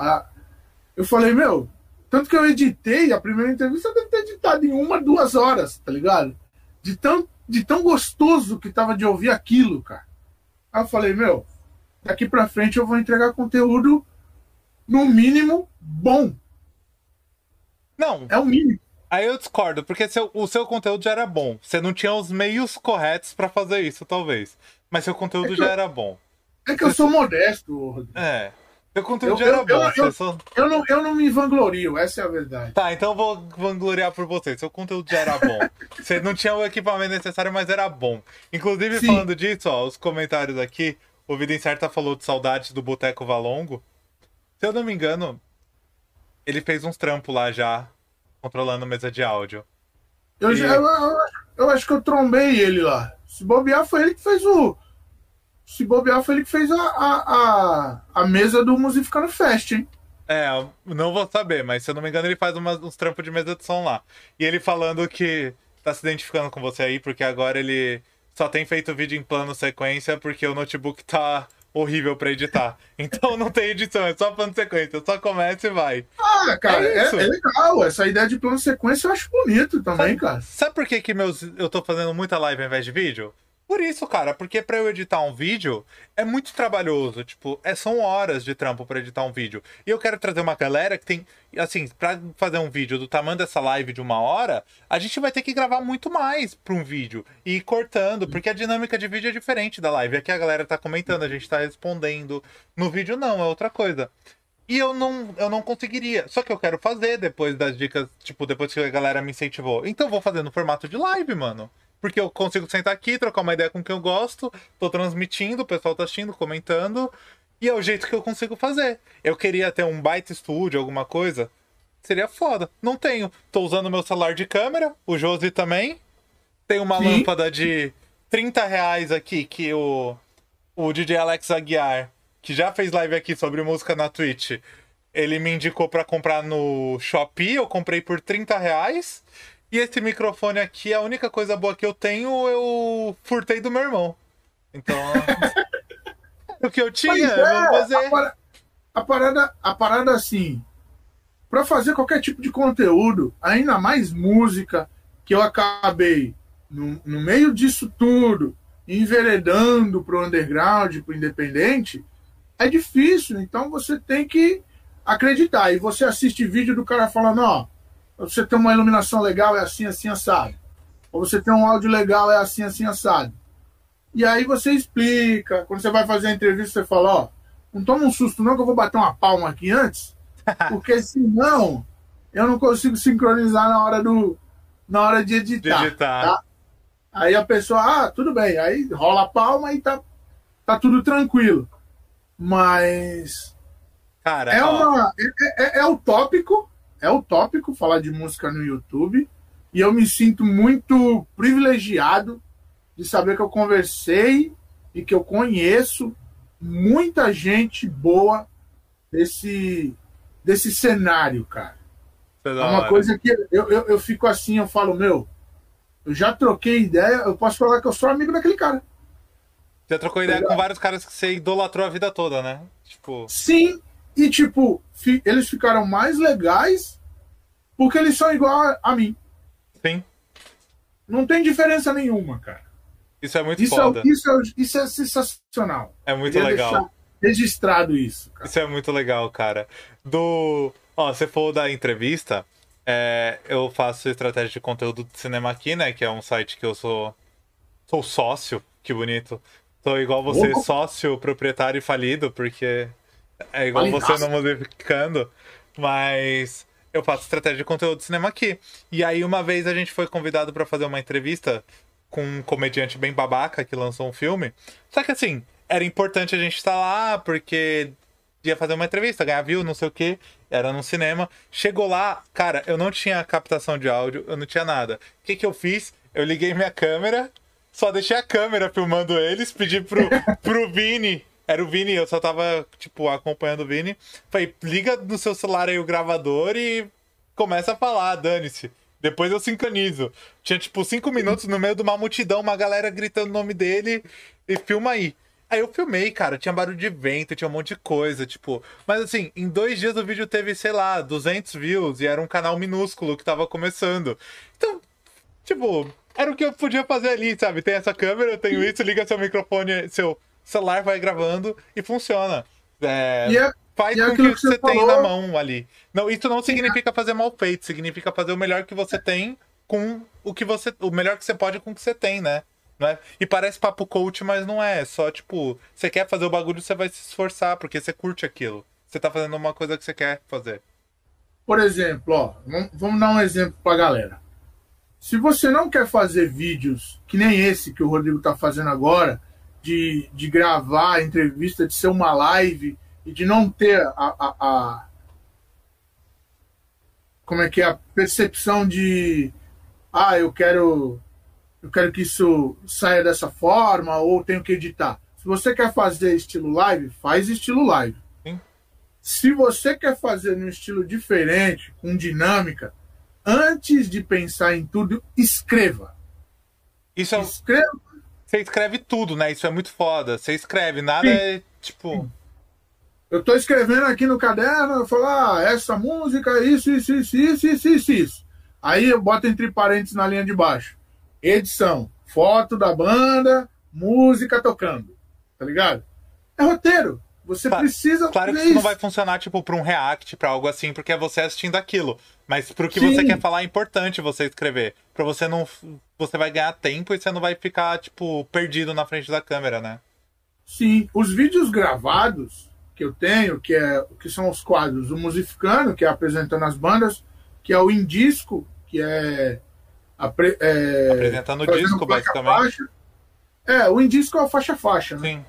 Eu falei, meu, tanto que eu editei a primeira entrevista, eu devo ter editado em uma, duas horas, tá ligado? De tão, de tão gostoso que tava de ouvir aquilo, cara. Aí eu falei, meu, daqui pra frente eu vou entregar conteúdo, no mínimo, bom. Não. É o mínimo. Aí eu discordo, porque seu, o seu conteúdo já era bom. Você não tinha os meios corretos para fazer isso, talvez. Mas seu conteúdo é já eu, era bom. É que eu sou modesto, Rodrigo. É. Seu conteúdo eu, era bom. Eu, eu, só... eu, não, eu não me vanglorio, essa é a verdade. Tá, então eu vou vangloriar por você. Seu conteúdo já era bom. *laughs* você não tinha o equipamento necessário, mas era bom. Inclusive, Sim. falando disso, ó, os comentários aqui, o Vida Incerta falou de saudades do Boteco Valongo. Se eu não me engano, ele fez uns trampos lá já, controlando mesa de áudio. Eu, e... já, eu, eu, eu acho que eu trombei ele lá. Se bobear, foi ele que fez o se bobear, foi ele que fez a, a, a, a mesa do Musificando Fest, hein? É, não vou saber, mas se eu não me engano, ele faz umas, uns trampos de mesa de som lá. E ele falando que tá se identificando com você aí, porque agora ele só tem feito vídeo em plano sequência porque o notebook tá horrível para editar. *laughs* Então não tem edição, é só plano sequência, só começa e vai. Ah, cara, é, é, é, legal. Essa ideia de plano sequência eu acho bonito também, sabe, cara. Sabe por que, que meus, eu tô fazendo muita live ao invés de vídeo? Por isso, cara, porque para eu editar um vídeo é muito trabalhoso, tipo, é, são horas de trampo para editar um vídeo. E eu quero trazer uma galera que tem, assim, para fazer um vídeo do tamanho dessa live de uma hora, a gente vai ter que gravar muito mais para um vídeo e ir cortando, porque a dinâmica de vídeo é diferente da live. Aqui a galera tá comentando, a gente tá respondendo. No vídeo não, é outra coisa. E eu não, eu não conseguiria. Só que eu quero fazer depois das dicas, tipo, depois que a galera me incentivou. Então eu vou fazer no formato de live, mano. Porque eu consigo sentar aqui, trocar uma ideia com quem eu gosto, tô transmitindo, o pessoal tá assistindo, comentando, e é o jeito que eu consigo fazer. Eu queria ter um baita estúdio, alguma coisa. Seria foda. Não tenho. Tô usando meu celular de câmera, o Josi também. Tem uma Sim. lâmpada de 30 reais aqui que o, o DJ Alex Aguiar, que já fez live aqui sobre música na Twitch, ele me indicou para comprar no Shopee. Eu comprei por 30 reais. E esse microfone aqui, a única coisa boa que eu tenho, eu furtei do meu irmão. Então. *laughs* o que eu tinha, é, vou fazer. A, para, a, parada, a parada assim. Para fazer qualquer tipo de conteúdo, ainda mais música, que eu acabei no, no meio disso tudo, enveredando pro underground, pro independente, é difícil. Então você tem que acreditar. E você assiste vídeo do cara falando, ó você tem uma iluminação legal, é assim, assim, assado. Ou você tem um áudio legal, é assim, assim, assado. E aí você explica. Quando você vai fazer a entrevista, você fala, ó, não toma um susto não que eu vou bater uma palma aqui antes, *laughs* porque senão eu não consigo sincronizar na hora do na hora de editar. editar. Tá? Aí a pessoa, ah, tudo bem. Aí rola a palma e tá, tá tudo tranquilo. Mas. Cara, é, uma, é, é, é utópico, é utópico falar de música no YouTube e eu me sinto muito privilegiado de saber que eu conversei e que eu conheço muita gente boa desse, desse cenário, cara. é é uma coisa que eu, eu, eu fico assim, eu falo, meu, eu já troquei ideia, eu posso falar que eu sou amigo daquele cara. Você trocou ideia com vários caras que você idolatrou a vida toda, né? Tipo... Sim, e tipo, fi, eles ficaram mais legais porque eles são igual a, a, mim. Sim. Não tem diferença nenhuma, cara. Isso é muito isso foda. É, isso, é, isso é sensacional. É muito legal. registrado isso. Cara. Isso é muito legal, cara. Do. Ó, você falou da entrevista. É, eu faço estratégia de conteúdo de cinema aqui, né? Que é um site que eu sou. Sou sócio. Que bonito. Sou igual você, oh. sócio, proprietário e falido, porque é igual você não modificando. Mas eu faço estratégia de conteúdo de cinema aqui. E aí, uma vez a gente foi convidado para fazer uma entrevista com um comediante bem babaca que lançou um filme. Só que assim, era importante a gente estar lá, porque ia fazer uma entrevista, ganhar view, não sei o que. Era no cinema. Chegou lá, cara, eu não tinha captação de áudio, eu não tinha nada. O que, que eu fiz? Eu liguei minha câmera só deixei a câmera filmando eles, pedi pro, pro Vini. Era o Vini, eu só tava, tipo, acompanhando o Vini. Falei, liga no seu celular aí o gravador e começa a falar, dane-se. Depois eu sincronizo. Tinha, tipo, cinco minutos no meio de uma multidão, uma galera gritando o nome dele e filma aí. Aí eu filmei, cara, tinha barulho de vento, tinha um monte de coisa, tipo. Mas assim, em dois dias o vídeo teve, sei lá, 200 views e era um canal minúsculo que tava começando. Então, tipo, era o que eu podia fazer ali, sabe? Tem essa câmera, eu tenho isso, liga seu microfone, seu celular vai gravando e funciona. É, é, faz é com que, que você falou... tem na mão ali. Não, isso não significa fazer mal feito, significa fazer o melhor que você tem com o que você. O melhor que você pode com o que você tem, né? Não é? E parece papo coach, mas não é. Só, tipo, você quer fazer o bagulho, você vai se esforçar, porque você curte aquilo. Você tá fazendo uma coisa que você quer fazer. Por exemplo, ó, vamos dar um exemplo pra galera. Se você não quer fazer vídeos que nem esse que o Rodrigo está fazendo agora, de, de gravar a entrevista, de ser uma live e de não ter a, a, a como é que é a percepção de ah, eu quero eu quero que isso saia dessa forma ou tenho que editar. Se você quer fazer estilo live, faz estilo live. Sim. Se você quer fazer num estilo diferente, com dinâmica, antes de pensar em tudo, escreva. Isso é... Escreva. Você escreve tudo, né? Isso é muito foda. Você escreve, nada Sim. é tipo. Eu tô escrevendo aqui no caderno, eu falo, ah, essa música, isso, isso, isso, isso, isso, isso, isso. Aí eu boto entre parênteses na linha de baixo. Edição, foto da banda, música tocando. Tá ligado? É roteiro. Você claro, precisa. Claro que isso não vai funcionar, tipo, pra um react, pra algo assim, porque é você assistindo aquilo. Mas pro que Sim. você quer falar é importante você escrever. Pra você não. Você vai ganhar tempo e você não vai ficar, tipo, perdido na frente da câmera, né? Sim. Os vídeos gravados que eu tenho, que, é, que são os quadros, o Musificano, que é apresentando as bandas, que é o Indisco, que é. Apre, é apresentando o disco, basicamente. Faixa. É, o Indisco é o faixa-faixa, né? Sim.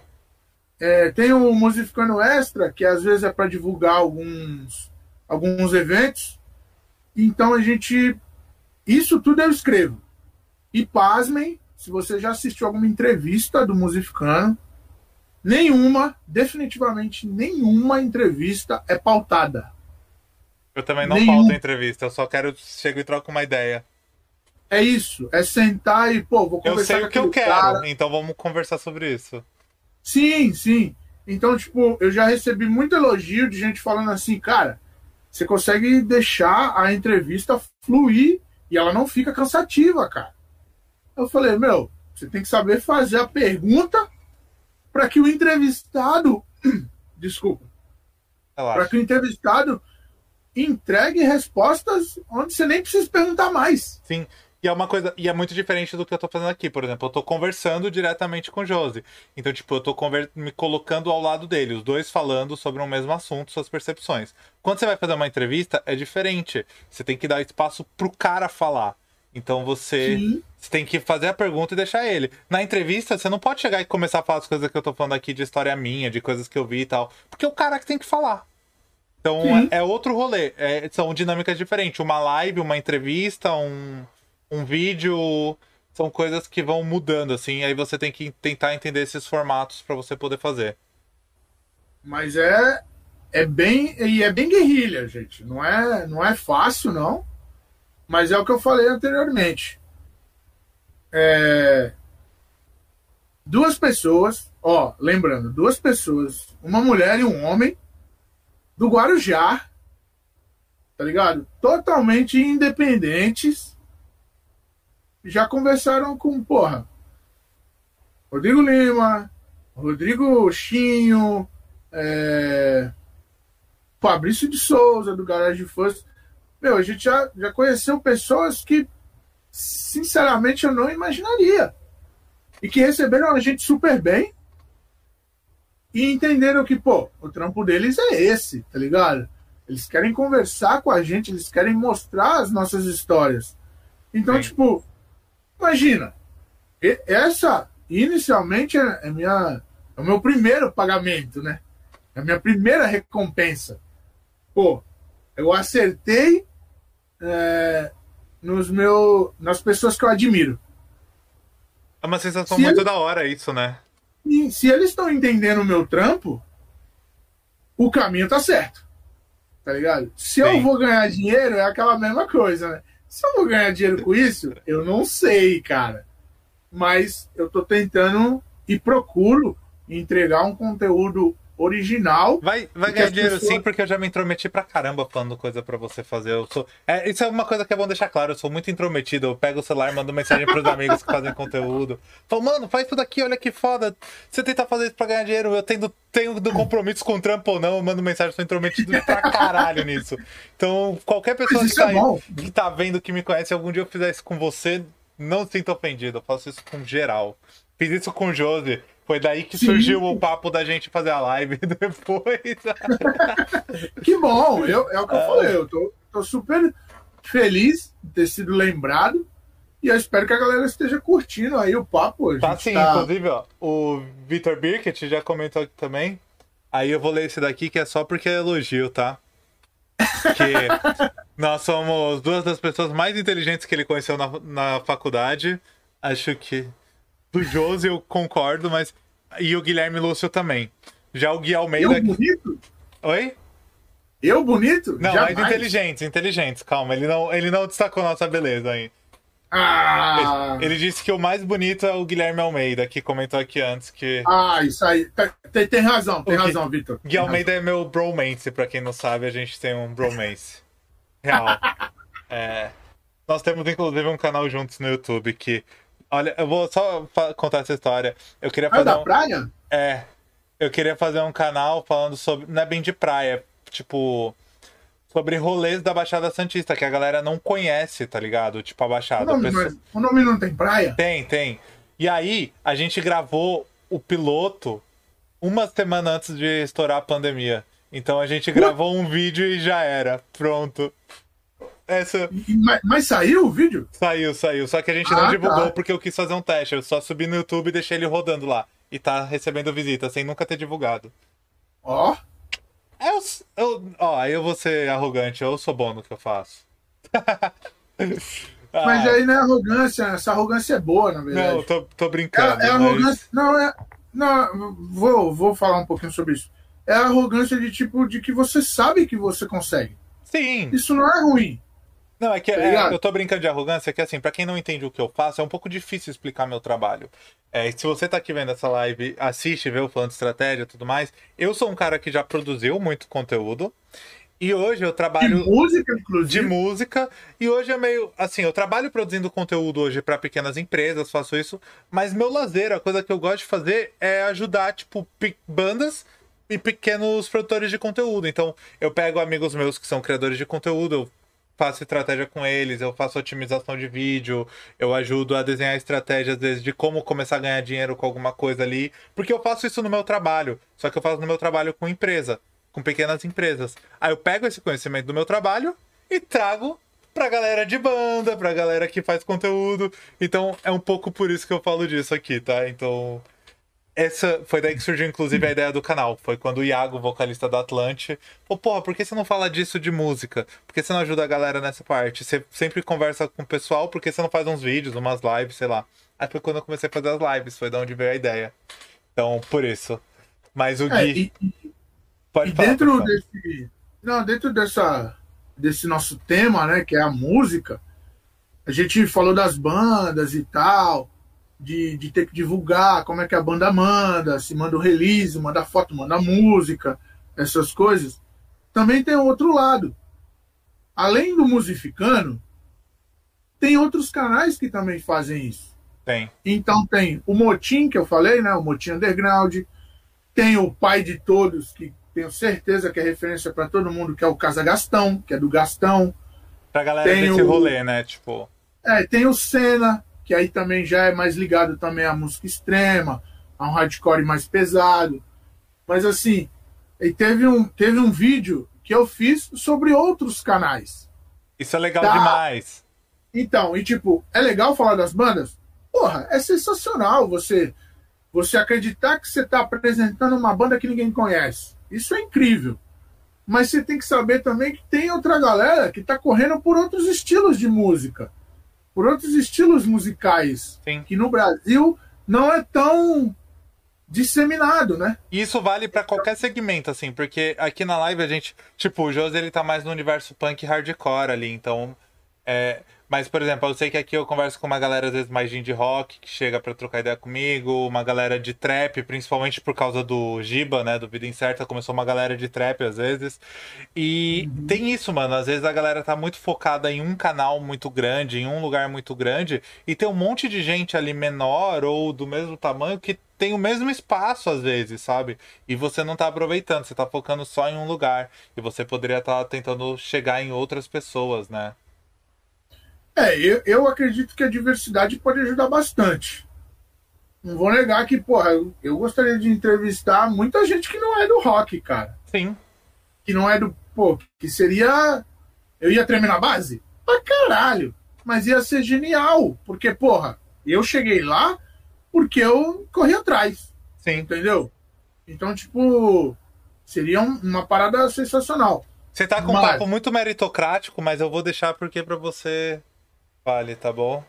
É, tem o Musificano Extra, que às vezes é para divulgar alguns, alguns eventos. Então a gente. Isso tudo eu escrevo. E pasmem, se você já assistiu alguma entrevista do Musificano, nenhuma, definitivamente nenhuma entrevista é pautada. Eu também não Nenhum. pauto entrevista, eu só quero chego e troco uma ideia. É isso, é sentar e, pô, vou conversar Eu sei o que eu quero, cara. então vamos conversar sobre isso. Sim, sim. Então, tipo, eu já recebi muito elogio de gente falando assim, cara, você consegue deixar a entrevista fluir e ela não fica cansativa, cara. Eu falei, meu, você tem que saber fazer a pergunta para que o entrevistado, *clears throat* desculpa, para que o entrevistado entregue respostas onde você nem precisa perguntar mais. Sim. E é uma coisa, e é muito diferente do que eu tô fazendo aqui, por exemplo, eu tô conversando diretamente com o Josi. Então, tipo, eu tô me colocando ao lado dele, os dois falando sobre um mesmo assunto, suas percepções. Quando você vai fazer uma entrevista, é diferente. Você tem que dar espaço pro cara falar. Então você, você, tem que fazer a pergunta e deixar ele. Na entrevista, você não pode chegar e começar a falar as coisas que eu tô falando aqui de história minha, de coisas que eu vi e tal. Porque é o cara que tem que falar. Então é, é, outro rolê. É, são dinâmicas diferentes. Uma live, uma entrevista, um um vídeo são coisas que vão mudando, assim, aí você tem que tentar entender esses formatos para você poder fazer. Mas é é bem e é bem guerrilha, gente. Não é, não é fácil, não. Mas é o que eu falei anteriormente. É, duas pessoas, ó, lembrando, duas pessoas, uma mulher e um homem, do Guarujá, tá ligado? Totalmente independentes, já conversaram com, porra, Rodrigo Lima, Rodrigo Chinho, é, Fabrício de Souza, do Garage First. Meu, a gente já, já conheceu pessoas que, sinceramente, eu não imaginaria. E que receberam a gente super bem e entenderam que, pô, o trampo deles é esse, tá ligado? Eles querem conversar com a gente, eles querem mostrar as nossas histórias. Então, Sim. tipo, imagina, essa inicialmente é, é, minha, é o meu primeiro pagamento, né? É a minha primeira recompensa. Pô, eu acertei é, nos meu, nas pessoas que eu admiro. É uma sensação se muito ele, da hora isso, né? E se eles estão entendendo o meu trampo, o caminho tá certo. Tá ligado? Se eu vou ganhar dinheiro, é aquela mesma coisa, né? Se eu vou ganhar dinheiro com isso, eu não sei, cara. Mas eu tô tentando e procuro entregar um conteúdo original. Vai, vai ganhar dinheiro pessoas... sim, porque eu já me intrometi pra caramba falando coisa pra você fazer. Eu sou... É, isso é uma coisa que é bom deixar claro, eu sou muito intrometido. Eu pego o celular, mando mensagem pros amigos que fazem conteúdo. Falo, mano, faz tudo aqui, olha que foda. Você tenta fazer isso pra ganhar dinheiro, eu tenho, tenho do compromisso com o trampo ou não, eu mando mensagem, sou intrometido pra caralho nisso. Então, qualquer pessoa que tá, é que tá vendo, que me conhece, algum dia eu fizer isso com você, não se sinta ofendido. Eu faço isso com geral. Fiz isso com o Josi. Foi daí que Sim. surgiu o papo da gente fazer a live *laughs* depois. *laughs* que bom, eu, é o que eu falei, eu tô, tô super feliz de ter sido lembrado. E eu espero que a galera esteja curtindo aí o papo. Tá sim, tá... inclusive, ó, o Vitor Birkett já comentou aqui também. Aí eu vou ler esse daqui que é só porque é elogio, tá? Que *laughs* nós somos duas das pessoas mais inteligentes que ele conheceu na, na faculdade. Acho que do Josi eu concordo, mas. E o Guilherme Lúcio também. Já o Gui Almeida. Eu bonito? Oi? Eu bonito? Não, Jamais. mais inteligentes, inteligentes, calma. Ele não, ele não destacou nossa beleza aí. Ah! Ele, ele, disse que o mais bonito é o Guilherme Almeida, que comentou aqui antes que. Ah, isso aí. Tem, tem razão, tem o razão, Gui, Vitor. Gui Almeida é meu bromance, pra quem não sabe, a gente tem um bromance. Real. *laughs* é, nós temos inclusive um canal juntos no YouTube que Olha, eu vou só contar essa história. Eu queria fazer. Ah, da um... praia? É. Eu queria fazer um canal falando sobre. Não é bem de praia, tipo. Sobre rolês da Baixada Santista, que a galera não conhece, tá ligado? Tipo, a Baixada. O nome, pessoa... o nome não tem praia? Tem, tem. E aí, a gente gravou o piloto uma semana antes de estourar a pandemia. Então a gente gravou um vídeo e já era. Pronto. Essa... Mas, mas, saiu o vídeo? Saiu, saiu. Só que a gente ah, não divulgou tá. porque eu quis fazer um teste. Eu só subi no YouTube e deixei ele rodando lá. E tá recebendo visita, sem nunca ter divulgado. Ó. Oh. Eu, eu, ó, aí eu vou ser arrogante. Eu sou bom no que eu faço. *laughs* mas aí não é arrogância. Essa arrogância é boa, na verdade. Não, tô, tô brincando. É, é arrogância. Mas... Não, é. Não, vou, vou falar um pouquinho sobre isso. É arrogância de tipo de que você sabe que você consegue. Sim. Isso não é ruim. Não, é que tá é, eu tô brincando de arrogância, que assim, para quem não entende o que eu faço, é um pouco difícil explicar meu trabalho. É, se você tá aqui vendo essa live, assiste, vê o falando de estratégia e tudo mais. Eu sou um cara que já produziu muito conteúdo. E hoje eu trabalho. De música, inclusive. De música. E hoje é meio. Assim, eu trabalho produzindo conteúdo hoje para pequenas empresas, faço isso. Mas meu lazer, a coisa que eu gosto de fazer é ajudar, tipo, bandas e pequenos produtores de conteúdo. Então, eu pego amigos meus que são criadores de conteúdo, eu faço estratégia com eles, eu faço otimização de vídeo, eu ajudo a desenhar estratégias vezes, de como começar a ganhar dinheiro com alguma coisa ali, porque eu faço isso no meu trabalho, só que eu faço no meu trabalho com empresa, com pequenas empresas. Aí eu pego esse conhecimento do meu trabalho e trago pra galera de banda, pra galera que faz conteúdo. Então é um pouco por isso que eu falo disso aqui, tá? Então essa foi daí que surgiu, inclusive, a ideia do canal. Foi quando o Iago, vocalista do Atlante, falou: Porra, por que você não fala disso de música? Por que você não ajuda a galera nessa parte? Você sempre conversa com o pessoal, por que você não faz uns vídeos, umas lives, sei lá? Aí foi quando eu comecei a fazer as lives, foi da onde veio a ideia. Então, por isso. Mas o é, Gui. E, Pode e falar, dentro desse. Não, dentro dessa, desse nosso tema, né, que é a música, a gente falou das bandas e tal, de, de ter que divulgar como é que a banda manda, se manda o release, manda foto, manda música, essas coisas. Também tem outro lado. Além do musificano, tem outros canais que também fazem isso. Tem. Então tem o Motim, que eu falei, né? O Motim Underground. Tem o pai de todos, que tenho certeza que é referência para todo mundo, que é o Casa Gastão, que é do Gastão. Pra galera Tem desse o- rolê, né? Tipo. É, tem o Senna, que aí também já é mais ligado também à música extrema, a um hardcore mais pesado. Mas assim, e teve um, teve um vídeo que eu fiz sobre outros canais. Isso é legal Tá. demais. Então, e tipo, é legal falar das bandas? Porra, é sensacional você você acreditar que você está apresentando uma banda que ninguém conhece. Isso é incrível. Mas você tem que saber também que tem outra galera que está correndo por outros estilos de música, por outros estilos musicais, Sim. que no Brasil não é tão disseminado, né? E isso vale pra qualquer segmento, assim, porque aqui na live a gente. Tipo, o José ele tá mais no universo punk hardcore ali, então. É, mas, por exemplo, eu sei que aqui eu converso com uma galera, às vezes, mais de indie rock, que chega pra trocar ideia comigo, uma galera de trap, principalmente por causa do Giba, né, do Vida Incerta, começou uma galera de trap, às vezes. E tem isso, mano, às vezes a galera tá muito focada em um canal muito grande, em um lugar muito grande, e tem um monte de gente ali menor ou do mesmo tamanho que tem o mesmo espaço, às vezes, sabe? E você não tá aproveitando, você tá focando só em um lugar. E você poderia estar tentando chegar em outras pessoas, né? É, eu, eu acredito que a diversidade pode ajudar bastante. Não vou negar que, porra, eu, eu gostaria de entrevistar muita gente que não é do rock, cara. Sim. Que não é do. Pô, que seria. Eu ia tremer na base? Pra caralho. Mas ia ser genial. Porque, porra, eu cheguei lá porque eu corri atrás. Sim. Entendeu? Então, tipo. Seria um- uma parada sensacional. Você tá com um Mas- papo muito meritocrático, mas eu vou deixar porque pra você vale, tá bom?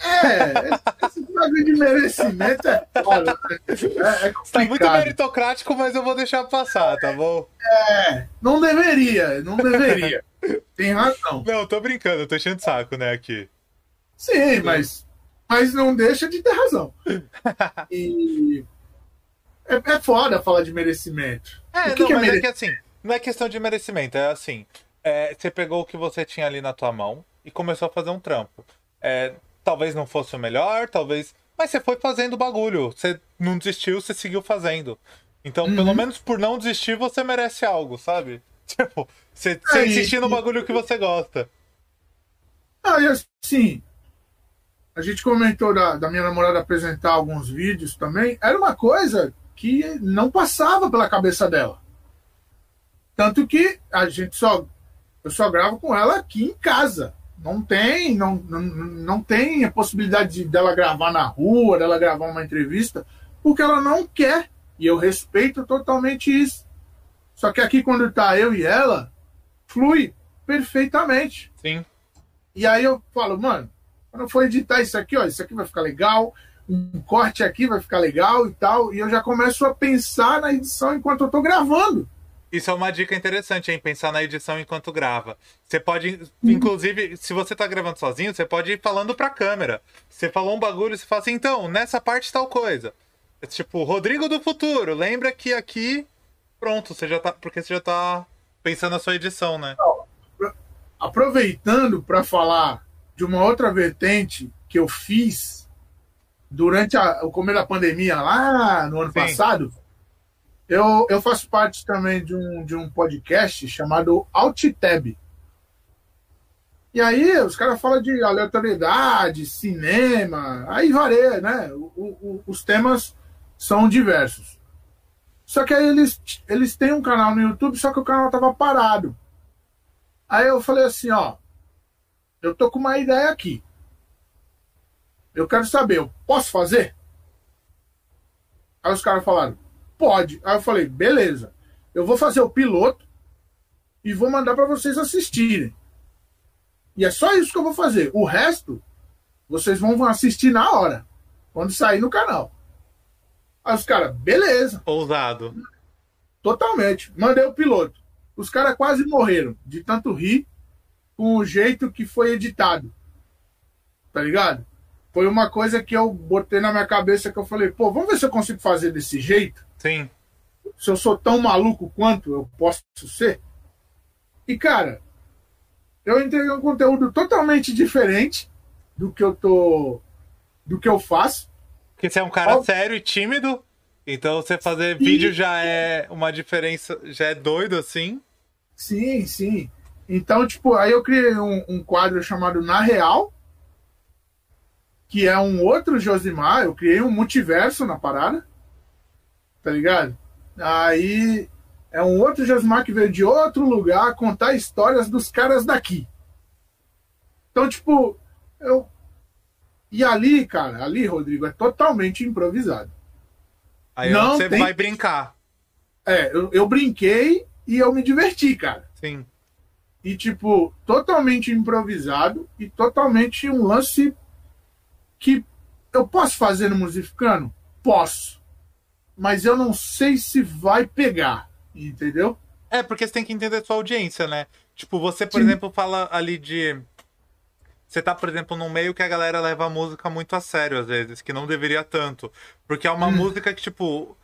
É, esse bagulho de merecimento é foda. né? É, é Tá muito meritocrático, mas eu vou deixar passar, tá bom? É, não deveria, não deveria. Tem razão. Não, tô brincando, eu tô enchendo saco, né, aqui. Sim, mas, mas não deixa de ter razão. *laughs* E é, é foda falar de merecimento. É, o que, não, que é mas é merecimento? que assim, não é questão de merecimento, é assim, é, você pegou o que você tinha ali na tua mão e começou a fazer um trampo. É, talvez não fosse o melhor, talvez. Mas você foi fazendo o bagulho. Você não desistiu, você seguiu fazendo. Então, Uhum. pelo menos por não desistir, você merece algo, sabe? *laughs* Tipo, você, você insistir no bagulho que você gosta. Ah, e assim, a gente comentou da, da minha namorada apresentar alguns vídeos também. Era uma coisa que não passava pela cabeça dela. Tanto que a gente só. Eu só gravo com ela aqui em casa. Não tem, não, não, não tem a possibilidade de, dela gravar na rua, dela gravar uma entrevista, porque ela não quer. E eu respeito totalmente isso. Só que aqui, quando tá eu e ela, flui perfeitamente. Sim. E aí eu falo, mano, quando eu for editar isso aqui, ó, isso aqui vai ficar legal, um corte aqui vai ficar legal e tal, e eu já começo a pensar na edição enquanto eu tô gravando. Isso é uma dica interessante, hein? Pensar na edição enquanto grava. Você pode, inclusive, se você tá gravando sozinho, você pode ir falando pra câmera. Você falou um bagulho, você fala assim, então, nessa parte tal coisa. É tipo, Rodrigo do futuro, lembra que aqui. Pronto, você já tá. Porque você já tá pensando na sua edição, né? Aproveitando para falar de uma outra vertente que eu fiz durante a- o começo da pandemia lá no ano Sim. passado, eu, eu faço parte também de um, de um podcast chamado Alttab. E aí os caras falam de aleatoriedade, cinema, aí varia, né? O- o- os temas são diversos. Só que aí eles, eles têm um canal no YouTube, só que o canal tava parado. Aí eu falei assim, ó, eu tô com uma ideia aqui. Eu quero saber, eu posso fazer? Aí os caras falaram, pode. Aí eu falei, beleza. Eu vou fazer o piloto e vou mandar para vocês assistirem. E é só isso que eu vou fazer. O resto, vocês vão assistir na hora, quando sair no canal. Aí os caras, beleza. Ousado. Totalmente. Mandei o piloto. Os caras quase morreram de tanto rir com o jeito que foi editado. Tá ligado? Foi uma coisa que eu botei na minha cabeça que eu falei, pô, vamos ver se eu consigo fazer desse jeito. Sim. Se eu sou tão maluco quanto eu posso ser. E, cara, eu entreguei um conteúdo totalmente diferente do que eu tô. do que eu faço. Porque você é um cara sério e tímido. Então você fazer sim. vídeo já é uma diferença, já é doido assim. Sim, sim. Então, tipo, aí eu criei um, um quadro chamado Na Real, que é um outro Josimar. Eu criei um multiverso na parada. Tá ligado? Aí é um outro Josimar que veio de outro lugar contar histórias dos caras daqui. Então, tipo, eu. E ali, cara, ali, Rodrigo, é totalmente improvisado. Aí Não você tem... vai brincar. É, eu, eu brinquei e eu me diverti, cara. Sim. E, tipo, totalmente improvisado e totalmente um lance que eu posso fazer no Musificano? Posso. Mas eu não sei se vai pegar, entendeu? É, porque você tem que entender a sua audiência, né? Tipo, você, por Sim. exemplo, fala ali de. Você tá, por exemplo, num meio que a galera leva a música muito a sério, às vezes, que não deveria tanto. Porque é uma hum. música que, tipo,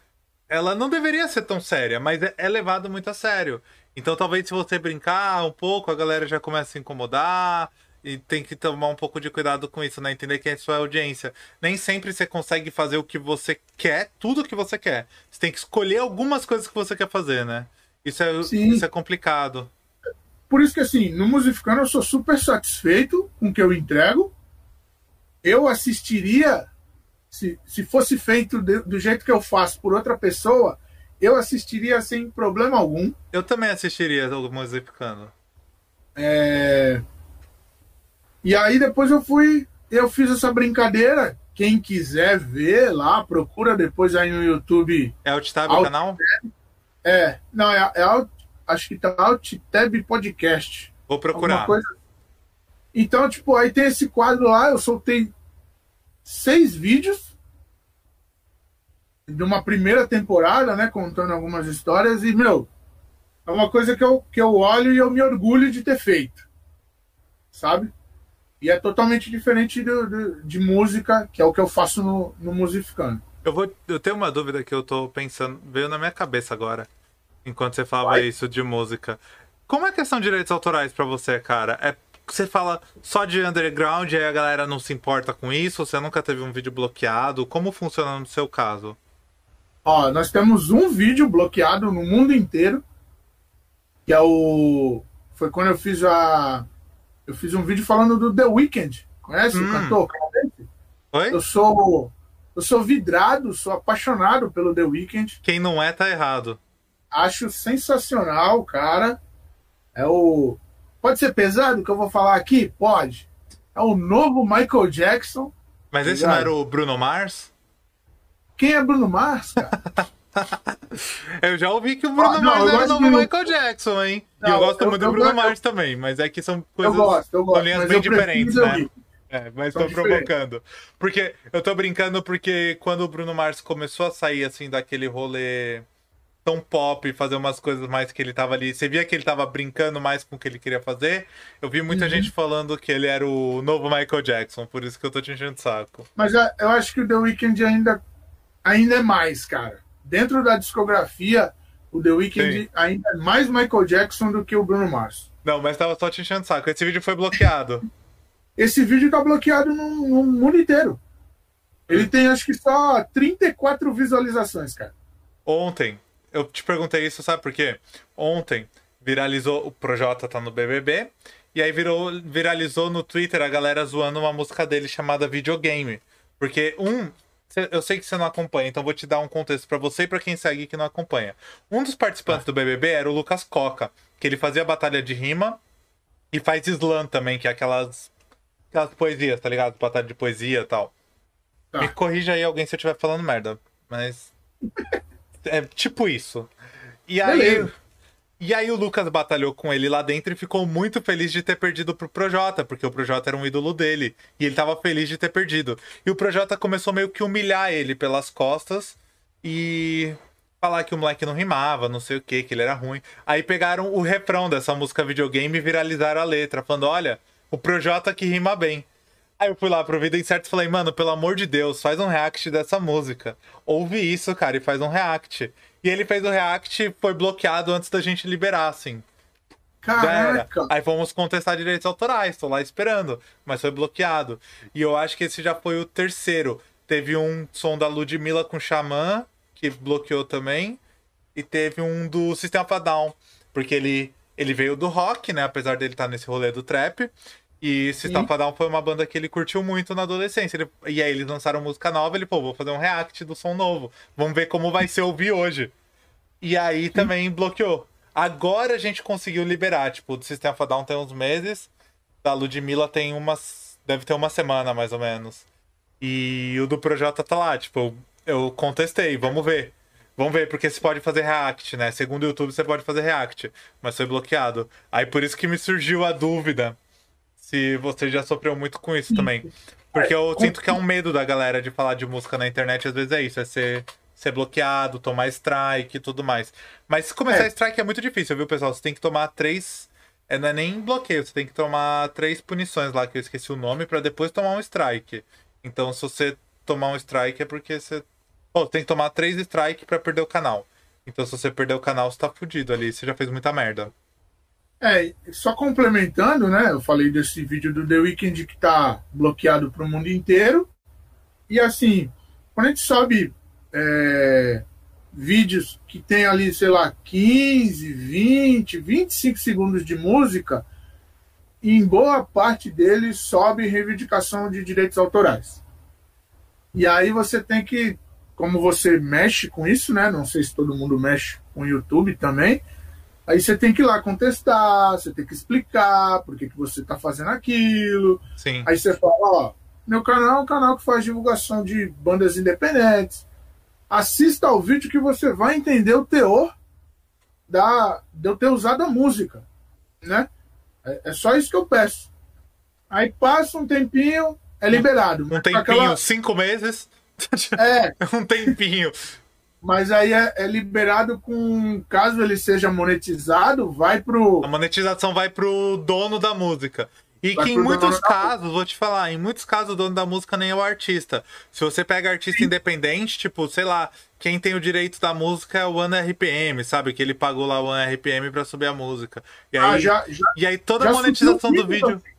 ela não deveria ser tão séria, mas é, é levada muito a sério. Então talvez se você brincar um pouco, a galera já começa a se incomodar. E tem que tomar um pouco de cuidado com isso, né? Entender que é sua audiência. Nem sempre você consegue fazer o que você quer, tudo o que você quer. Você tem que escolher algumas coisas que você quer fazer, né? Isso é, isso é complicado. Por isso que, assim, no Musificando eu sou super satisfeito com o que eu entrego. Eu assistiria, se, se fosse feito de, do jeito que eu faço por outra pessoa, eu assistiria sem problema algum. Eu também assistiria o Musificando. É... E aí depois eu fui, eu fiz essa brincadeira. Quem quiser ver lá, procura depois aí no YouTube. É o Tab o canal? É, não, é, é acho que tá Alt-Tab Podcast. Vou procurar. Então, tipo, aí tem esse quadro lá, eu soltei seis vídeos de uma primeira temporada, né, contando algumas histórias e, meu, é uma coisa que eu, que eu olho e eu me orgulho de ter feito, sabe? E é totalmente diferente do, do, de música, que é o que eu faço no, no Musificando. Eu, vou, eu tenho uma dúvida que eu tô pensando, veio na minha cabeça agora, enquanto você falava Vai. isso de música. Como é que são direitos autorais para você, cara? É você fala só de underground e a galera não se importa com isso? Você nunca teve um vídeo bloqueado? Como funciona no seu caso? Ó, nós temos um vídeo bloqueado no mundo inteiro, que é o. Foi quando eu fiz a. Eu fiz um vídeo falando do The Weeknd. Conhece hum. o cantor Oi? Eu sou. Eu sou vidrado, sou apaixonado pelo The Weeknd. Quem não é, tá errado. Acho sensacional, cara. É o. Pode ser pesado o que eu vou falar aqui? Pode. É o novo Michael Jackson. Mas esse não era o Bruno Mars? Quem é Bruno Mars, cara? *laughs* *laughs* eu já ouvi que o Bruno ah, não, Mars era o novo Michael Jackson, hein? Não, e eu gosto eu, muito eu, do Bruno Mars também, mas é que são coisas. Eu gosto, eu gosto. São linhas bem diferentes, né? É, mas tô provocando. Porque eu tô brincando porque quando o Bruno Mars começou a sair assim daquele rolê tão pop, fazer umas coisas mais que ele tava ali. Você via que ele tava brincando mais com o que ele queria fazer. Eu vi muita uhum. gente falando que ele era o novo Michael Jackson, por isso que eu tô te enchendo de saco. Mas eu acho que o The Weeknd ainda ainda é mais, cara. Dentro da discografia, o The Weeknd ainda é mais Michael Jackson do que o Bruno Mars. Não, mas tava só te enchendo saco. Esse vídeo foi bloqueado. Esse vídeo tá bloqueado no, no mundo inteiro. Ele tem acho que só 34 visualizações, cara. Ontem, eu te perguntei isso, sabe por quê? Ontem viralizou, o Projota tá no BBB, e aí virou, viralizou no Twitter a galera zoando uma música dele chamada Videogame. Porque, um, eu sei que você não acompanha, então vou te dar um contexto para você e para quem segue que não acompanha. Um dos participantes ah. do BBB era o Lucas Coca, que ele fazia batalha de rima e faz slam também, que é aquelas, aquelas poesias, tá ligado? Batalha de poesia e tal. Ah. Me corrija aí alguém se eu estiver falando merda, mas *laughs* é tipo isso. E aí Beleza. E aí o Lucas batalhou com ele lá dentro e ficou muito feliz de ter perdido pro Projota, porque o Projota era um ídolo dele. E ele tava feliz de ter perdido. E o Projota começou meio que humilhar ele pelas costas e falar que o moleque não rimava, não sei o que, que ele era ruim. Aí pegaram o refrão dessa música videogame e viralizaram a letra, falando: olha, o Projota que rima bem. Aí eu fui lá pro Vida Incerto e falei, mano, pelo amor de Deus, faz um react dessa música. Ouve isso, cara, e faz um react. E ele fez o react, foi bloqueado antes da gente liberar, assim. Caraca! Aí fomos contestar direitos autorais, tô lá esperando, mas foi bloqueado. E eu acho que esse já foi o terceiro. Teve um som da Ludmilla com Xamã, que bloqueou também. E teve um do System of a Down, porque ele, ele veio do rock, né? Apesar dele estar tá nesse rolê do trap. E System of a Down foi uma banda que ele curtiu muito na adolescência. Ele, e aí eles lançaram música nova, ele, pô, vou fazer um react do som novo. Vamos ver como vai ser ouvir hoje. E aí também bloqueou. Agora a gente conseguiu liberar, tipo, do System of a Down tem uns meses, da Ludmilla tem umas. Deve ter uma semana mais ou menos. E o do Projota tá lá, tipo, eu contestei, vamos ver. Vamos ver, porque você pode fazer react, né? Segundo o YouTube, você pode fazer react, mas foi bloqueado. Aí por isso que me surgiu a dúvida se você já sofreu muito com isso também. Porque eu sinto que é um medo da galera de falar de música na internet, às vezes é isso, é ser, ser bloqueado, tomar strike e tudo mais. Mas se começar é. strike é muito difícil, viu, pessoal? Você tem que tomar três. É, não é nem bloqueio, você tem que tomar três punições lá, que eu esqueci o nome, para depois tomar um strike. Então, se você tomar um strike é porque você Pô, tem que tomar três strikes pra perder o canal. Então, se você perder o canal, você tá fudido ali. Você já fez muita merda. É, só complementando, né? Eu falei desse vídeo do The Weeknd que tá bloqueado pro mundo inteiro. E assim, quando a gente sobe é, vídeos que tem ali, sei lá, 15, 20, 25 segundos de música, em boa parte deles sobe reivindicação de direitos autorais. E aí você tem que como você mexe com isso, né? Não sei se todo mundo mexe com o YouTube também. Aí você tem que ir lá contestar, você tem que explicar por que, que você está fazendo aquilo. Sim. Aí você fala, ó, meu canal é um canal que faz divulgação de bandas independentes. Assista ao vídeo que você vai entender o teor da, de eu ter usado a música, né? É, é só isso que eu peço. Aí passa um tempinho, é liberado. Um tempinho, aquela... cinco meses. *laughs* É. um tempinho. Mas aí é, é, liberado com. Caso ele seja monetizado, vai pro. A monetização vai pro dono da música. E vai que em muitos casos, vou te falar, em muitos casos o dono da música nem é o artista. Se você pega artista Sim. independente, tipo, sei lá, quem tem o direito da música é o One RPM, sabe? Que ele pagou lá o One RPM pra subir a música. E ah, aí, ah, já, já, e aí toda a monetização do vídeo. Assim.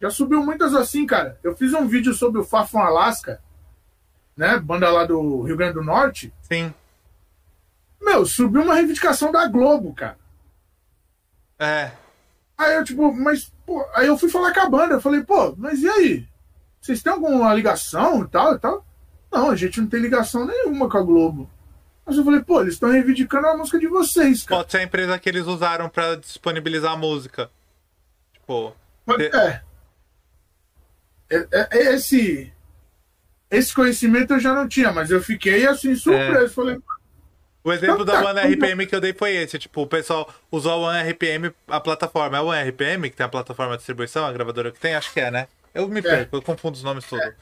Já subiu muitas assim, cara. Eu fiz um vídeo sobre o Fafon Alaska né? Banda lá do Rio Grande do Norte. Sim. Meu, subiu uma reivindicação da Globo, cara. É. Aí eu, tipo, mas, pô, aí eu fui falar com a banda, eu falei, pô, mas e aí? Vocês têm alguma ligação e tal e tal? Não, a gente não tem ligação nenhuma com a Globo. Mas eu falei, pô, eles estão reivindicando a música de vocês, cara. Pode ser a empresa que eles usaram para disponibilizar a música. Tipo. É. é. é, é esse esse conhecimento eu já não tinha, mas eu fiquei assim surpreso. É. Falei, o exemplo da One RPM que eu dei foi esse, tipo, o pessoal usou a One RPM, a plataforma. É a One RPM que tem a plataforma de distribuição, a gravadora que tem? Acho que é, né? Eu me é. perco, eu confundo os nomes todos. É.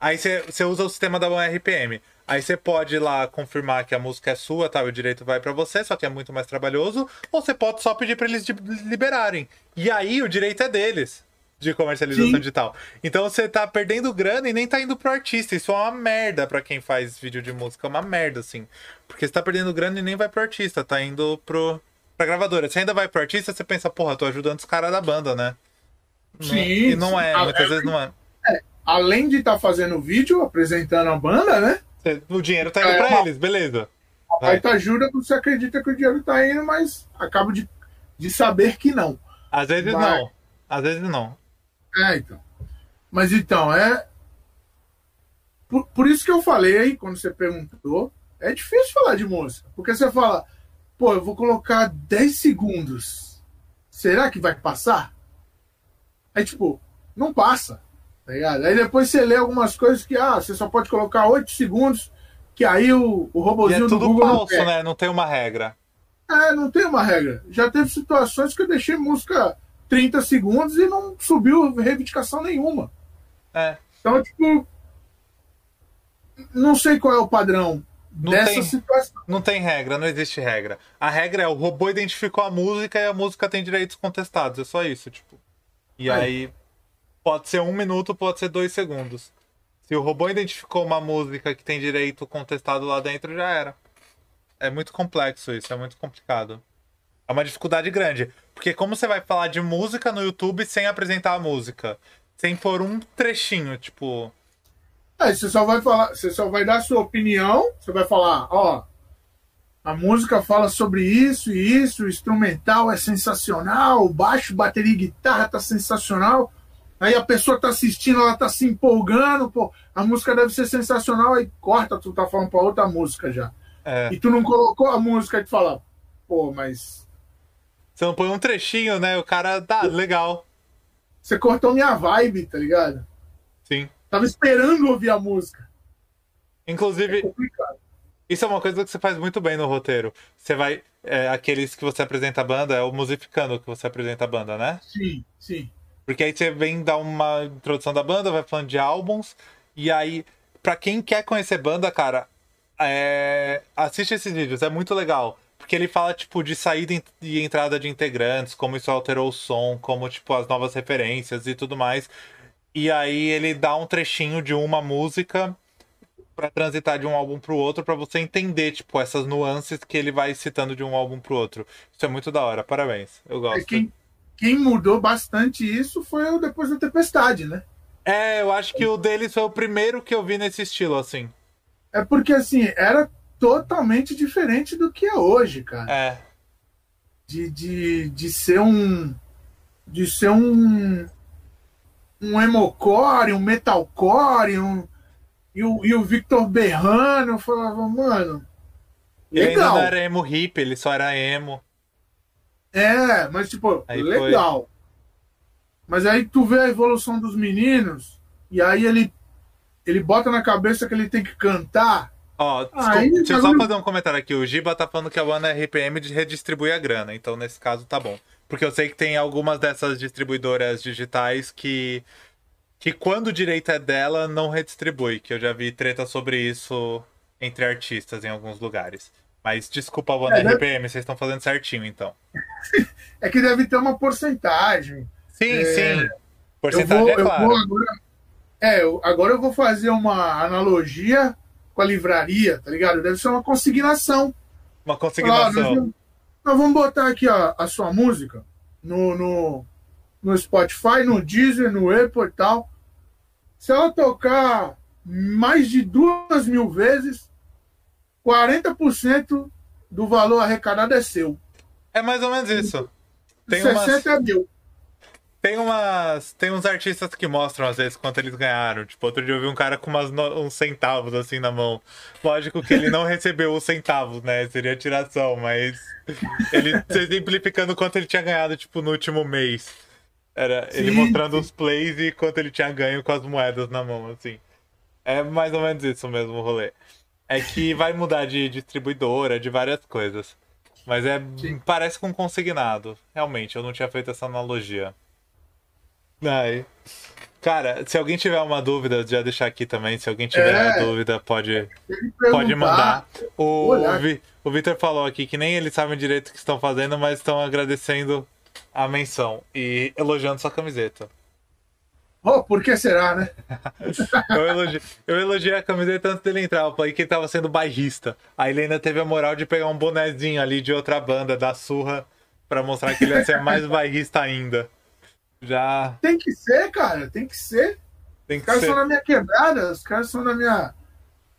Aí você usa o sistema da One RPM. Aí você pode ir lá confirmar que a música é sua, tá? O direito vai para você, só que é muito mais trabalhoso. Ou você pode só pedir para eles liberarem. E aí o direito é deles de comercialização Sim. digital. Então você tá perdendo grana e nem tá indo pro artista. Isso é uma merda para quem faz vídeo de música. É uma merda, assim. Porque você tá perdendo grana e nem vai pro artista, tá indo pro, pra gravadora. Você ainda vai pro artista, você pensa, porra, tô ajudando os caras da banda, né? Sim. e não é, muitas é, vezes não é. é. Além de estar tá fazendo vídeo, apresentando a banda, né? O dinheiro tá indo é, pra eles, beleza. Aí tu ajuda, você acredita que o dinheiro tá indo, mas acaba de, de saber que não. Às vezes mas... não. Às vezes não. É, então. Mas então, é. Por, por isso que eu falei, quando você perguntou, é difícil falar de música. Porque você fala, pô, eu vou colocar 10 segundos. Será que vai passar? Aí, tipo, não passa. Tá ligado? Aí depois você lê algumas coisas que, ah, você só pode colocar 8 segundos, que aí o, o robozinho e é tudo do Google. Falso, não né? Não tem uma regra. É, não tem uma regra. Já teve situações que eu deixei música 30 segundos e não subiu reivindicação nenhuma. É. Então, tipo, não sei qual é o padrão Não dessa tem- situação. Não tem regra, não existe regra. A regra é o robô identificou a música e a música tem direitos contestados. É só isso, tipo. E Aí. aí pode ser um minuto, pode ser dois segundos. Se o robô identificou uma música que tem direito contestado lá dentro, já era. É muito complexo isso, é muito complicado. É uma dificuldade grande. Porque como você vai falar de música no YouTube sem apresentar a música? Sem pôr um trechinho, tipo. Aí você só vai falar, você só vai dar a sua opinião, você vai falar, ó, a música fala sobre isso e isso, o instrumental é sensacional, o baixo, bateria e guitarra tá sensacional. Aí a pessoa tá assistindo, ela tá se empolgando, pô, a música deve ser sensacional, aí corta, tu tá falando pra outra música já. É. E tu não colocou a música e tu fala, pô, mas Você não põe um trechinho, né? O cara tá legal. você cortou minha vibe, tá ligado? Sim. Tava esperando ouvir a música. É Inclusive, complicado. isso é uma coisa que você faz muito bem no roteiro. Você vai. é, aqueles que você apresenta a banda, é o musificando que você apresenta a banda, né? Sim, sim. Porque aí você vem dar uma introdução da banda, vai falando de álbuns. E aí, pra quem quer conhecer banda, cara, é, assiste esses vídeos, é muito legal. Porque ele fala, tipo, de saída e entrada de integrantes, como isso alterou o som, como, tipo, as novas referências e tudo mais. E aí ele dá um trechinho de uma música pra transitar de um álbum pro outro, pra você entender, tipo, essas nuances que ele vai citando de um álbum pro outro. Isso é muito da hora, parabéns. Eu É, gosto. quem, quem mudou bastante isso foi o depois da tempestade, né? É, eu acho que o deles foi o primeiro que eu vi nesse estilo, assim. É porque assim, era totalmente diferente do que é hoje, cara. É. De, de, de ser um. De ser um. Um emocore, um metalcore, um. E o, e o Victor berrando, eu falava, mano. Ele ainda Legal. não era emo hip, ele só era emo. É, mas tipo, Aí legal. Mas aí tu vê a evolução dos meninos, e aí ele, ele bota na cabeça que ele tem que cantar. Ó, desculpa, Aí, deixa eu só fazer um comentário aqui. O Giba tá falando que a banda RPM de- redistribui a grana, então nesse caso tá bom. Porque eu sei que tem algumas dessas distribuidoras digitais que. que quando o direito é dela, não redistribui. Que eu já vi treta sobre isso entre artistas em alguns lugares. Mas desculpa a banda É? RPM, vocês estão fazendo certinho então. *laughs* É que deve ter uma porcentagem. Sim, É, sim. Eu Porcentagem vou, é eu claro. vou agora. É, eu- agora eu vou fazer uma analogia com a livraria, tá ligado? Deve ser uma consignação. Uma Ah, nós, consignação. nós vamos botar aqui a, a sua música no, no, no Spotify, no Deezer, no Apple e tal. Se ela tocar mais de duas mil vezes, 40% do valor arrecadado é seu. É mais ou menos isso. Tem umas, 60 é meu. Tem umas. Tem uns artistas que mostram às vezes quanto eles ganharam. Tipo, outro dia eu vi um cara com umas, no- uns centavos assim na mão. Lógico que ele não *laughs* recebeu os centavos, né? Seria tiração, mas. Ele exemplificando quanto ele tinha ganhado, tipo, no último mês. Era ele Sim, mostrando sim. os plays e quanto ele tinha ganho com as moedas na mão, assim. É mais ou menos isso mesmo o rolê. É que vai mudar de distribuidora, de várias coisas. Mas é Sim. parece com consignado. Realmente, eu não tinha feito essa analogia. Ai. Cara, se alguém tiver uma dúvida, já deixar aqui também. Se alguém tiver É. dúvida, pode, pode mandar. O, o Victor falou aqui que nem eles sabem direito o que estão fazendo, mas estão agradecendo a menção e elogiando sua camiseta. Oh, por que será, né? *laughs* Eu elogiei, eu elogiei a camiseta antes dele entrar. Eu falei que ele tava sendo bairrista. Aí ele ainda teve a moral de pegar um bonezinho ali de outra banda, da surra, pra mostrar que ele ia ser mais *laughs* bairrista ainda. Já Tem que ser, cara, tem que ser. tem Os que caras ser. são da minha quebrada, os caras são da minha.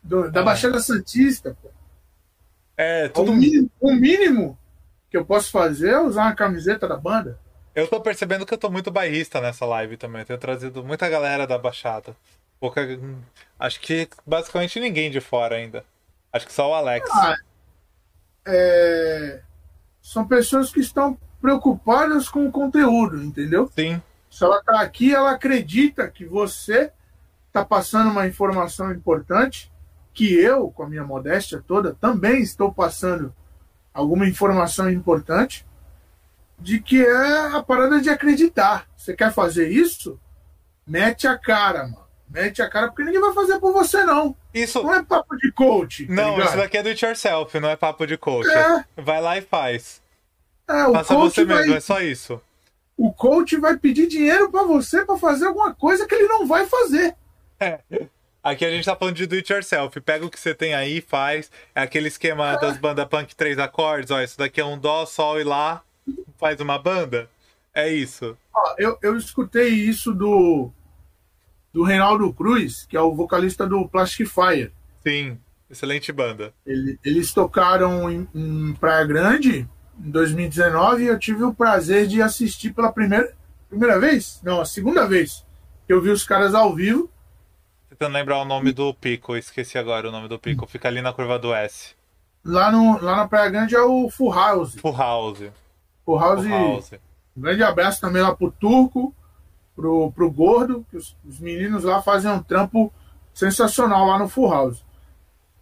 do- da Ah. Baixada Santista, pô. É, O tudo. mínimo, o mínimo que eu posso fazer é usar uma camiseta da banda. Eu tô percebendo que eu tô muito bairrista nessa live também. Eu tenho trazido muita galera da Baixada. Pouca. Acho que basicamente ninguém de fora ainda. Acho que só o Alex. Ah, é, São pessoas que estão preocupadas com o conteúdo, entendeu? Sim, Se ela tá aqui, ela acredita que você tá passando uma informação importante, que eu, com a minha modéstia toda, também estou passando alguma informação importante, de que é a parada de acreditar. Você quer fazer isso? Mete a cara, mano. Mete a cara, porque ninguém vai fazer por você, não. Isso. Não é papo de coach. tá Não, ligado? isso daqui é do it yourself, não é papo de coach. É. Vai lá e faz. É, o Faça coach você vai, mesmo, é só isso. o coach vai pedir dinheiro pra você pra fazer alguma coisa que ele não vai fazer. Aqui a gente tá falando de do it yourself. Pega o que você tem aí faz. É aquele esquema das bandas punk três acordes. Ó, isso daqui é um dó, sol e lá. Faz uma banda. É isso. Ó, eu, eu escutei isso do do Reinaldo Cruz, que é o vocalista do Plastic Fire. Sim. Excelente banda. Ele- eles tocaram em, em Praia Grande em 2019 e eu tive o prazer de assistir pela primeira primeira vez? Não, a segunda vez que eu vi os caras ao vivo. Tentando lembrar o nome do pico. Esqueci agora o nome do pico. Fica ali na curva do S. Lá, no, lá na Praia Grande é o Full House. Full House. Full House, Full House. um grande abraço também lá pro Turco, pro, pro Gordo, que os, os meninos lá fazem um trampo sensacional lá no Full House.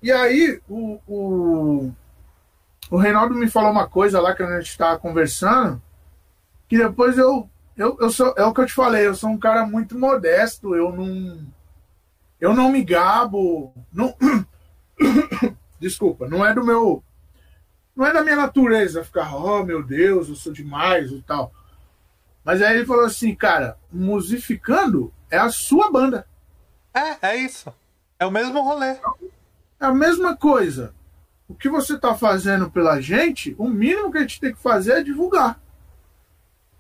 E aí, o, o, o Reinaldo me falou uma coisa lá que a gente estava conversando, que depois eu, eu, eu sou, é o que eu te falei, eu sou um cara muito modesto, eu não, eu não me gabo, não, *coughs* desculpa, não é do meu, não é da minha natureza ficar, oh meu Deus, eu sou demais e tal. Mas aí ele falou assim, cara, musificando é a sua banda. É, é isso. É o mesmo rolê. É a mesma coisa. O que você está fazendo pela gente, o mínimo que a gente tem que fazer é divulgar.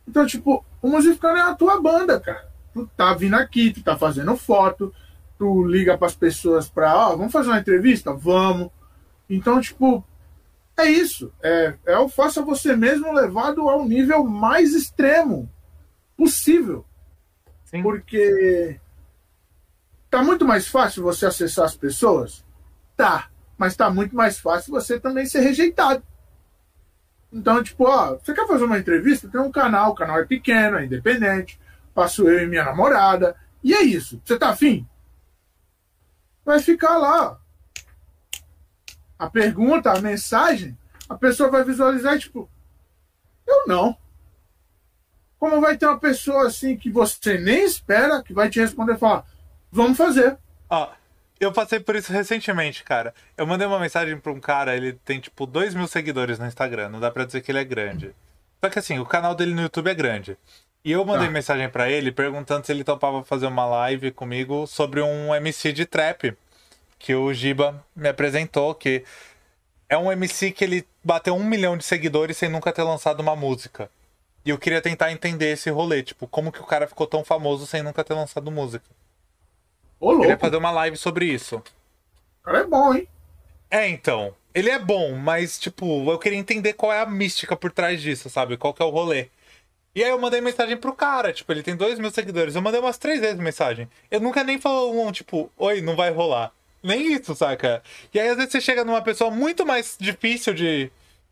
Então, tipo, o musificando é a tua banda, cara. Tu tá vindo aqui, tu tá fazendo foto, tu liga pras pessoas pra, ó, vamos fazer uma entrevista? Vamos. Então, tipo, é isso. É, é o faça você mesmo levado ao nível mais extremo possível. Sim. Porque tá muito mais fácil você acessar as pessoas? Tá. Mas tá muito mais fácil você também ser rejeitado. Então, tipo, ó, você quer fazer uma entrevista? Tem um canal, o canal é pequeno, é independente. Passo eu e minha namorada. E é isso. Você tá afim? Vai ficar lá. A pergunta, a mensagem, a pessoa vai visualizar tipo, eu não. Como vai ter uma pessoa assim que você nem espera que vai te responder e falar, vamos fazer. Ó, eu passei por isso recentemente, cara. Eu mandei uma mensagem pra um cara, ele tem tipo 2 mil seguidores no Instagram, não dá pra dizer que ele é grande. Só que assim, o canal dele no YouTube é grande. E eu mandei Tá. mensagem pra ele perguntando se ele topava fazer uma live comigo sobre um MC de trap que o Giba me apresentou, que é um MC que ele bateu um milhão de seguidores sem nunca ter lançado uma música. E eu queria tentar entender esse rolê, tipo, como que o cara ficou tão famoso sem nunca ter lançado música. Ô, Eu louco. queria fazer uma live sobre isso. O cara é bom, hein? É, então. Ele é bom, mas, tipo, eu queria entender qual é a mística por trás disso, sabe? Qual que é o rolê. E aí eu mandei mensagem pro cara, tipo, ele tem dois mil seguidores. Eu mandei umas três vezes mensagem. Eu nunca nem falou um, tipo, oi, não vai rolar. Nem isso, saca? E aí às vezes você chega numa pessoa muito mais difícil de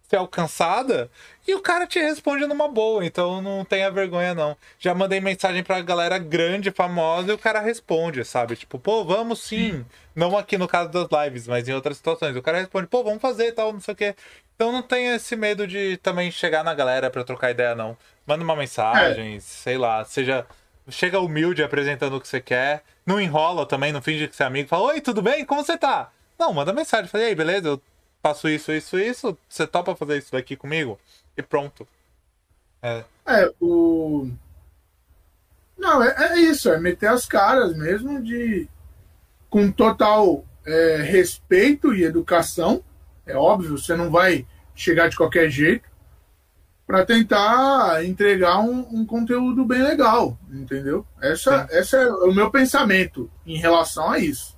ser alcançada e o cara te responde numa boa, então não tenha vergonha não. Já mandei mensagem pra galera grande, famosa, e o cara responde, sabe? Tipo, pô, vamos sim. Não aqui no caso das lives, mas em outras situações. O cara responde, pô, vamos fazer e tal, não sei o quê. Então não tenha esse medo de também chegar na galera pra trocar ideia, não. Manda uma mensagem, sei lá, seja. Chega humilde apresentando o que você quer. Não enrola também, não finge que você é amigo. Fala, oi, tudo bem? Como você tá? Não, manda mensagem. Fala, e aí, beleza? Eu faço isso, isso, isso. Você topa fazer isso daqui comigo? E pronto. É. É, o. Não, é, é isso, é meter as caras mesmo de. Com total é, respeito e educação. É óbvio, você não vai chegar de qualquer jeito para tentar entregar um, um conteúdo bem legal, entendeu? Essa, essa é o meu pensamento em relação a isso.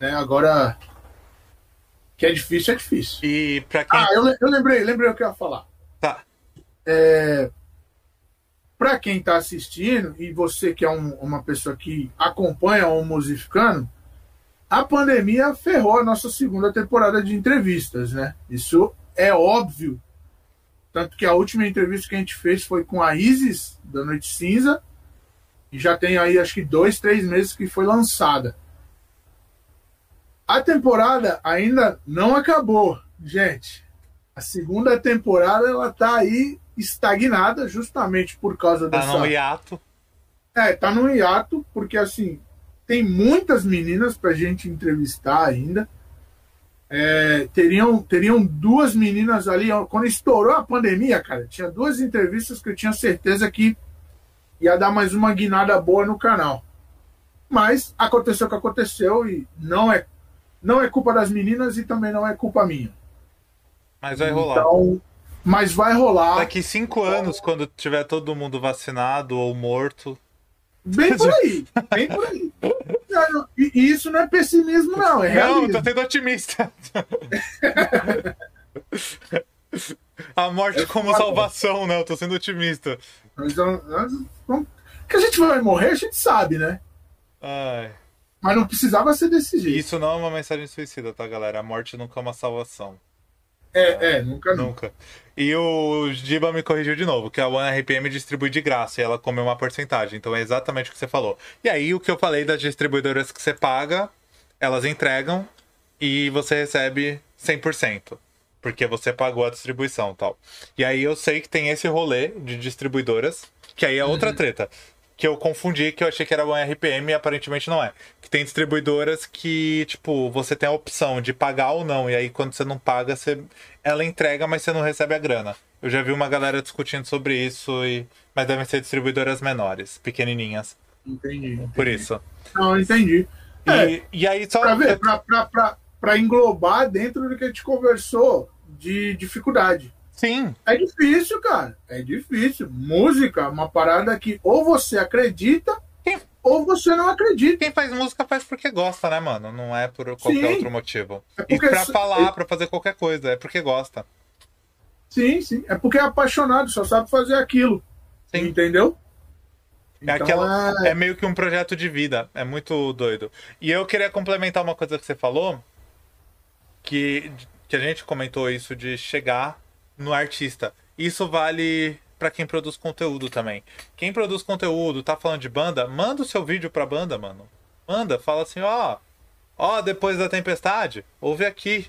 Né? Agora, que é difícil, é difícil. E pra quem. Ah, eu, eu lembrei, lembrei o que eu ia falar. Tá. É, para quem está assistindo e você que é um- uma pessoa que acompanha o Musificando, a pandemia ferrou a nossa segunda temporada de entrevistas, né? Isso é óbvio. Tanto que a última entrevista que a gente fez foi com a Isis, da Noite Cinza, e já tem aí acho que dois, três meses que foi lançada. A temporada ainda não acabou, gente. A segunda temporada ela tá aí estagnada justamente por causa Tá dessa no hiato. é, tá no hiato, porque assim, tem muitas meninas pra gente entrevistar ainda. É, teriam, teriam duas meninas ali, quando estourou a pandemia, cara, tinha duas entrevistas que eu tinha certeza que ia dar mais uma guinada boa no canal. Mas aconteceu o que aconteceu e não é, não é culpa das meninas e também não é culpa minha. Mas vai rolar. Então, mas vai rolar. Daqui cinco anos, quando tiver todo mundo vacinado ou morto. Bem por aí, *laughs* bem por aí. E isso não é pessimismo, não, é realismo. Não, tô sendo otimista. A morte como salvação, né? Eu tô sendo otimista. Mas, que a gente vai morrer, a gente sabe, né? Ai. Mas não precisava ser desse jeito. Isso não é uma mensagem suicida, tá, galera? A morte nunca é uma salvação. É, é, nunca Nunca. E o Giba me corrigiu de novo, que a One RPM distribui de graça e ela come uma porcentagem. Então é exatamente o que você falou. E aí o que eu falei das distribuidoras que você paga, elas entregam e você recebe 100%. Porque você pagou a distribuição tal. E aí eu sei que tem esse rolê de distribuidoras, que aí é outra uhum. treta que eu confundi, que eu achei que era RPM e aparentemente não é. Que tem distribuidoras que, tipo, você tem a opção de pagar ou não, e aí quando você não paga, você... ela entrega, mas você não recebe a grana. Eu já vi uma galera discutindo sobre isso, e... mas devem ser distribuidoras menores, pequenininhas. Entendi. entendi. Por isso. Não, entendi. E, é, e aí só. Pra ver, pra, pra, pra, pra englobar dentro do que a gente conversou de dificuldade. Sim. É difícil, cara. É difícil. Música, uma parada que ou você acredita Quem... ou você não acredita. Quem faz música faz porque gosta, né, mano? Não é por qualquer sim. outro motivo. É e pra falar, é... pra fazer qualquer coisa, é porque gosta. Sim, sim. É porque é apaixonado, só sabe fazer aquilo. Sim. Entendeu? É, então, aquela, é... é meio que um projeto de vida. É muito doido. E eu queria complementar uma coisa que você falou. Que, que a gente comentou isso de chegar no artista. Isso vale para quem produz conteúdo também. Quem produz conteúdo, tá falando de banda, manda o seu vídeo pra banda, mano. Manda, fala assim, ó, ó, depois da tempestade, ouve aqui.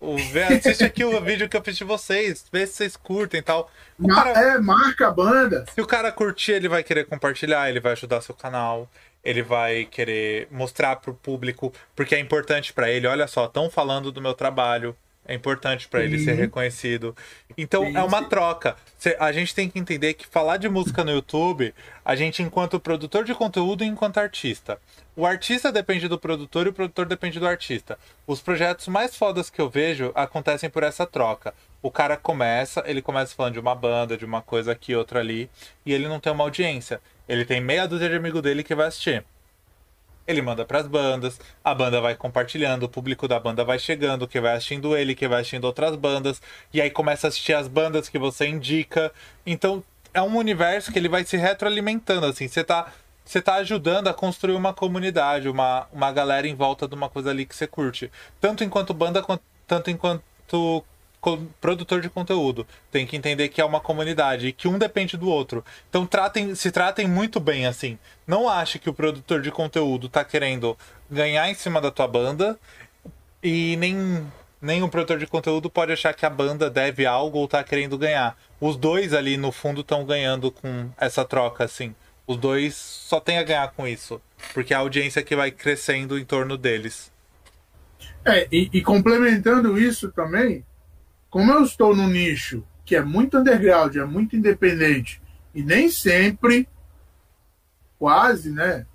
Ouve, assiste aqui o vídeo que eu fiz de vocês, vê se vocês curtem e tal. O cara, é, marca a banda. Se o cara curtir, ele vai querer compartilhar, ele vai ajudar seu canal, ele vai querer mostrar pro público, porque é importante para ele. Olha só, estão falando do meu trabalho, é importante para ele ser reconhecido. Então Sim. é uma troca. A gente tem que entender que falar de música no YouTube, a gente, enquanto produtor de conteúdo e enquanto artista. O artista depende do produtor e o produtor depende do artista. Os projetos mais fodas que eu vejo acontecem por essa troca. O cara começa, ele começa falando de uma banda, de uma coisa aqui, outra ali, e ele não tem uma audiência. Ele tem meia dúzia de amigo dele que vai assistir ele manda para as bandas, a banda vai compartilhando, o público da banda vai chegando, que vai assistindo ele, que vai assistindo outras bandas, e aí começa a assistir as bandas que você indica. Então é um universo que ele vai se retroalimentando, assim, você tá você tá ajudando a construir uma comunidade, uma, uma galera em volta de uma coisa ali que você curte. Tanto enquanto banda, tanto enquanto produtor de conteúdo. Tem que entender que é uma comunidade e que um depende do outro. Então tratem, se tratem muito bem assim. Não ache que o produtor de conteúdo tá querendo ganhar em cima da tua banda e nem nem o produtor de conteúdo pode achar que a banda deve algo ou tá querendo ganhar. Os dois ali no fundo estão ganhando com essa troca assim. Os dois só tem a ganhar com isso, porque é a audiência que vai crescendo em torno deles. É, e, e complementando isso também, como eu estou no nicho que é muito underground, é muito independente, e nem sempre, quase, né?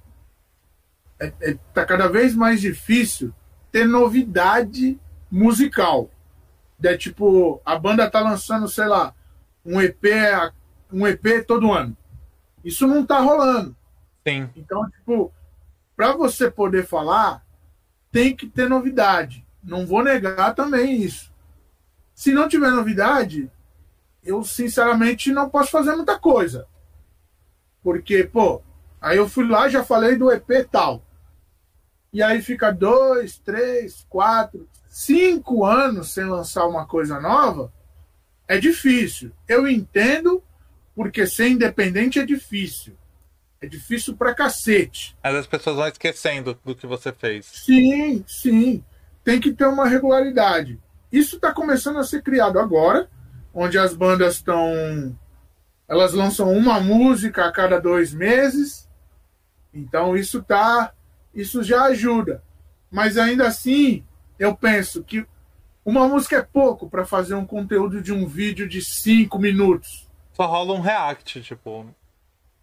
É, é, tá cada vez mais difícil ter novidade musical. É tipo, a banda tá lançando, sei lá, um EP, um EP todo ano. Isso não tá rolando. Sim. Então, tipo, para você poder falar, tem que ter novidade. Não vou negar também isso. Se não tiver novidade, eu sinceramente não posso fazer muita coisa. Porque, pô, aí eu fui lá, já falei do EP tal. E aí fica dois, três, quatro, cinco anos sem lançar uma coisa nova. É difícil. Eu entendo, porque ser independente é difícil. É difícil pra cacete. Mas as pessoas vão esquecendo do que você fez. Sim, sim. Tem que ter uma regularidade. Isso está começando a ser criado agora, onde as bandas estão. Elas lançam uma música a cada dois meses. Então isso está isso já ajuda. Mas ainda assim, eu penso que uma música é pouco para fazer um conteúdo de um vídeo de cinco minutos. Só rola um react, tipo.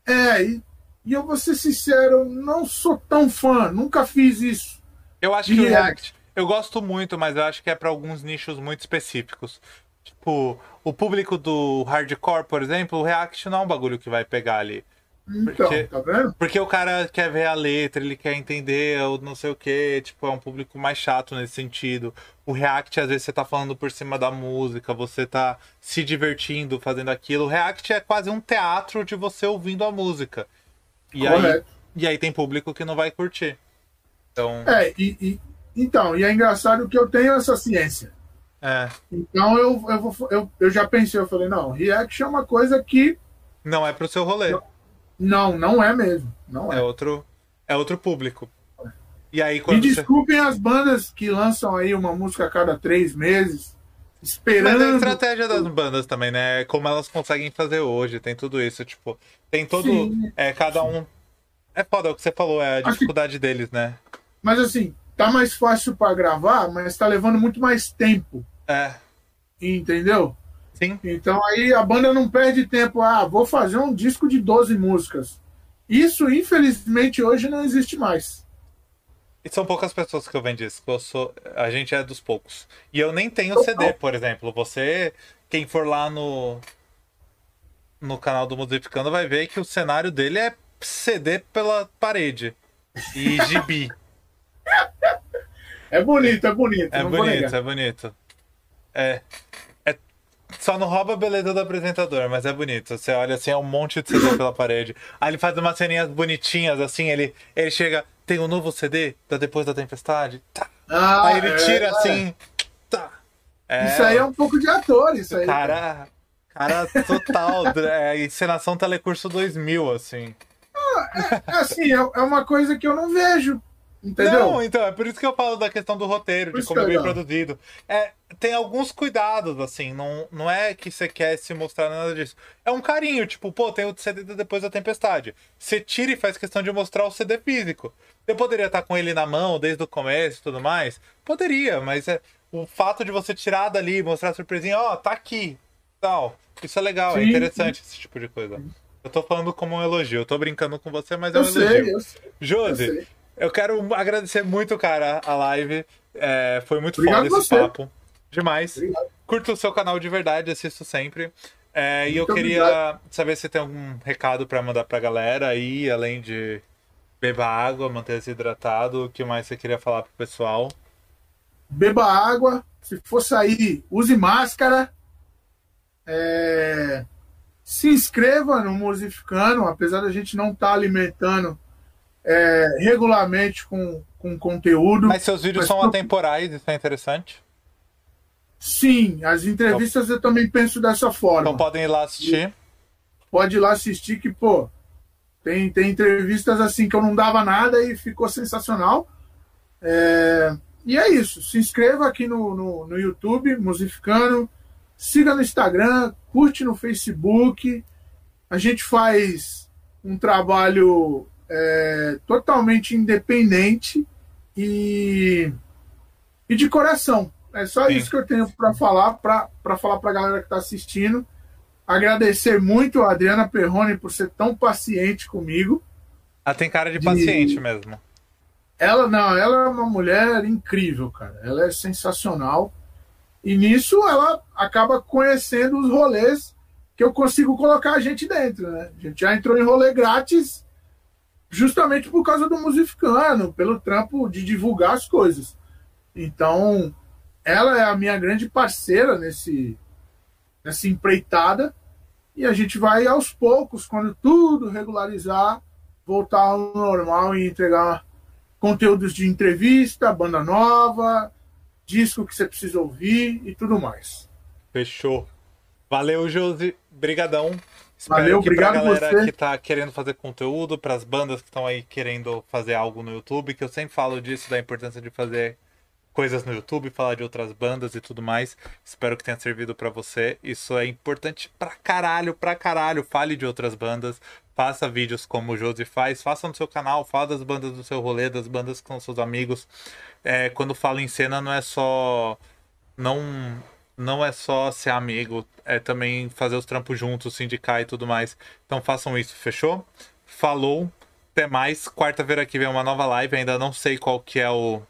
É, e, e eu vou ser sincero, não sou tão fã, nunca fiz isso. Eu acho que o react. Eu gosto muito, mas eu acho que é para alguns nichos muito específicos. Tipo, o público do hardcore, por exemplo, o react não é um bagulho que vai pegar ali. Então, Porque- tá vendo? Porque o cara quer ver a letra, ele quer entender ou não sei o que, tipo, é um público mais chato nesse sentido. O react, às vezes, você tá falando por cima da música, você tá se divertindo fazendo aquilo. O react é quase um teatro de você ouvindo a música. E aí, Correto. e aí tem público que não vai curtir. Então, É, e, e- então, e é engraçado que eu tenho essa ciência. é. Então eu, eu, vou, eu, eu já pensei, eu falei, não, react é uma coisa que Não é pro seu rolê. não, não é mesmo. Não É é. outro, é outro público. E aí, Me quando você... desculpem as bandas que lançam aí uma música a cada três meses, esperando. Mas é a estratégia das bandas também, né? Como elas conseguem fazer hoje, tem tudo isso, tipo, tem todo. Sim. É, cada um. É foda é o que você falou, é a dificuldade deles, né? Mas assim, tá mais fácil para gravar, mas tá levando muito mais tempo, É, entendeu? sim. Então aí a banda não perde tempo, ah, vou fazer um disco de 12 músicas. Isso, infelizmente, hoje não existe mais. E são poucas pessoas que eu vendo disco. Eu sou, a gente é dos poucos. E eu nem tenho CD, por exemplo. Você, quem for lá no no canal do Musificando vai ver que o cenário dele é CD pela parede e *laughs* gibi. É bonito, é bonito. É bonito, é bonito. É, é. Só não rouba a beleza do apresentador, mas é bonito. Você olha assim, é um monte de CD pela parede. Aí ele faz umas ceninhas bonitinhas, assim, ele, ele chega, tem um novo CD da Depois da Tempestade? Tá. Ah, Aí ele é, tira é. assim. Tá. É, Isso aí é um pouco de ator, isso aí. Cara. Cara total. *laughs* é, encenação Telecurso 2000, assim. É assim, é uma coisa que eu não vejo. Entendeu? Não, então, é por isso que eu falo da questão do roteiro, Por de como é é bem produzido. É, tem alguns cuidados, assim, não, não é que você quer se mostrar nada disso. É um carinho, tipo, pô, tem o CD depois da tempestade. Você tira e faz questão de mostrar o CD físico. Você poderia estar com ele na mão desde o começo e tudo mais? Poderia, mas é, o fato de você tirar dali, mostrar a surpresinha, ó, tá aqui, tal. Isso é legal, é Sim, interessante esse tipo de coisa. Eu tô falando como um elogio, eu tô brincando com você, mas é um Eu elogio. sei, eu sei. eu Josi, sei. Eu quero agradecer muito, cara, a live. É, foi muito Obrigado foda esse você. papo. Demais. Obrigado. Curto o seu canal de verdade, assisto sempre. É, e eu queria obrigado. saber se tem algum recado pra mandar pra galera aí, além de beber água, manter-se hidratado. O que mais você queria falar pro pessoal? Beba água. Se for sair, use máscara. É, Se inscreva no Musificando, apesar da gente não estar alimentando é, regularmente com, com conteúdo. Mas seus vídeos Mas são pro- atemporais, isso é interessante. Sim, as entrevistas eu também penso dessa forma. Então podem ir lá assistir. Pode ir lá assistir que, pô, tem, tem entrevistas assim que eu não dava nada e ficou sensacional. É, E é isso. Se inscreva aqui no, no, no YouTube, Musificando. Siga no Instagram, curte no Facebook. A gente faz um trabalho é, totalmente independente e, e de coração. É só Sim. isso que eu tenho para falar, para falar para a galera que está assistindo. Agradecer muito a Adriana Perrone por ser tão paciente comigo. Ah, tem cara de De- paciente mesmo. Ela não, ela é uma mulher incrível, cara. Ela é sensacional. E nisso ela acaba conhecendo os rolês que eu consigo colocar a gente dentro, né? A gente já entrou em rolê grátis justamente por causa do Musificano, pelo trampo de divulgar as coisas. Então, ela é a minha grande parceira nesse nessa empreitada e a gente vai aos poucos, quando tudo regularizar, voltar ao normal e entregar conteúdos de entrevista, banda nova, disco que você precisa ouvir e tudo mais. Fechou. Valeu, Josi. Brigadão. Espero Valeu, que pra obrigado galera você. que tá querendo fazer conteúdo, pras bandas que estão aí querendo fazer algo no YouTube, que eu sempre falo disso, da importância de fazer coisas no YouTube, falar de outras bandas e tudo mais. Espero que tenha servido pra você. Isso é importante pra caralho, pra caralho. Fale de outras bandas. faça vídeos como o Josi faz, faça no seu canal, fala das bandas do seu rolê, das bandas com seus amigos. É, quando falo em cena, não é só. Não, não é só ser amigo, é também fazer os trampos juntos, sindicar e tudo mais. Então façam isso, fechou? Falou, até mais. Quarta-feira aqui vem uma nova live, ainda não sei qual que é o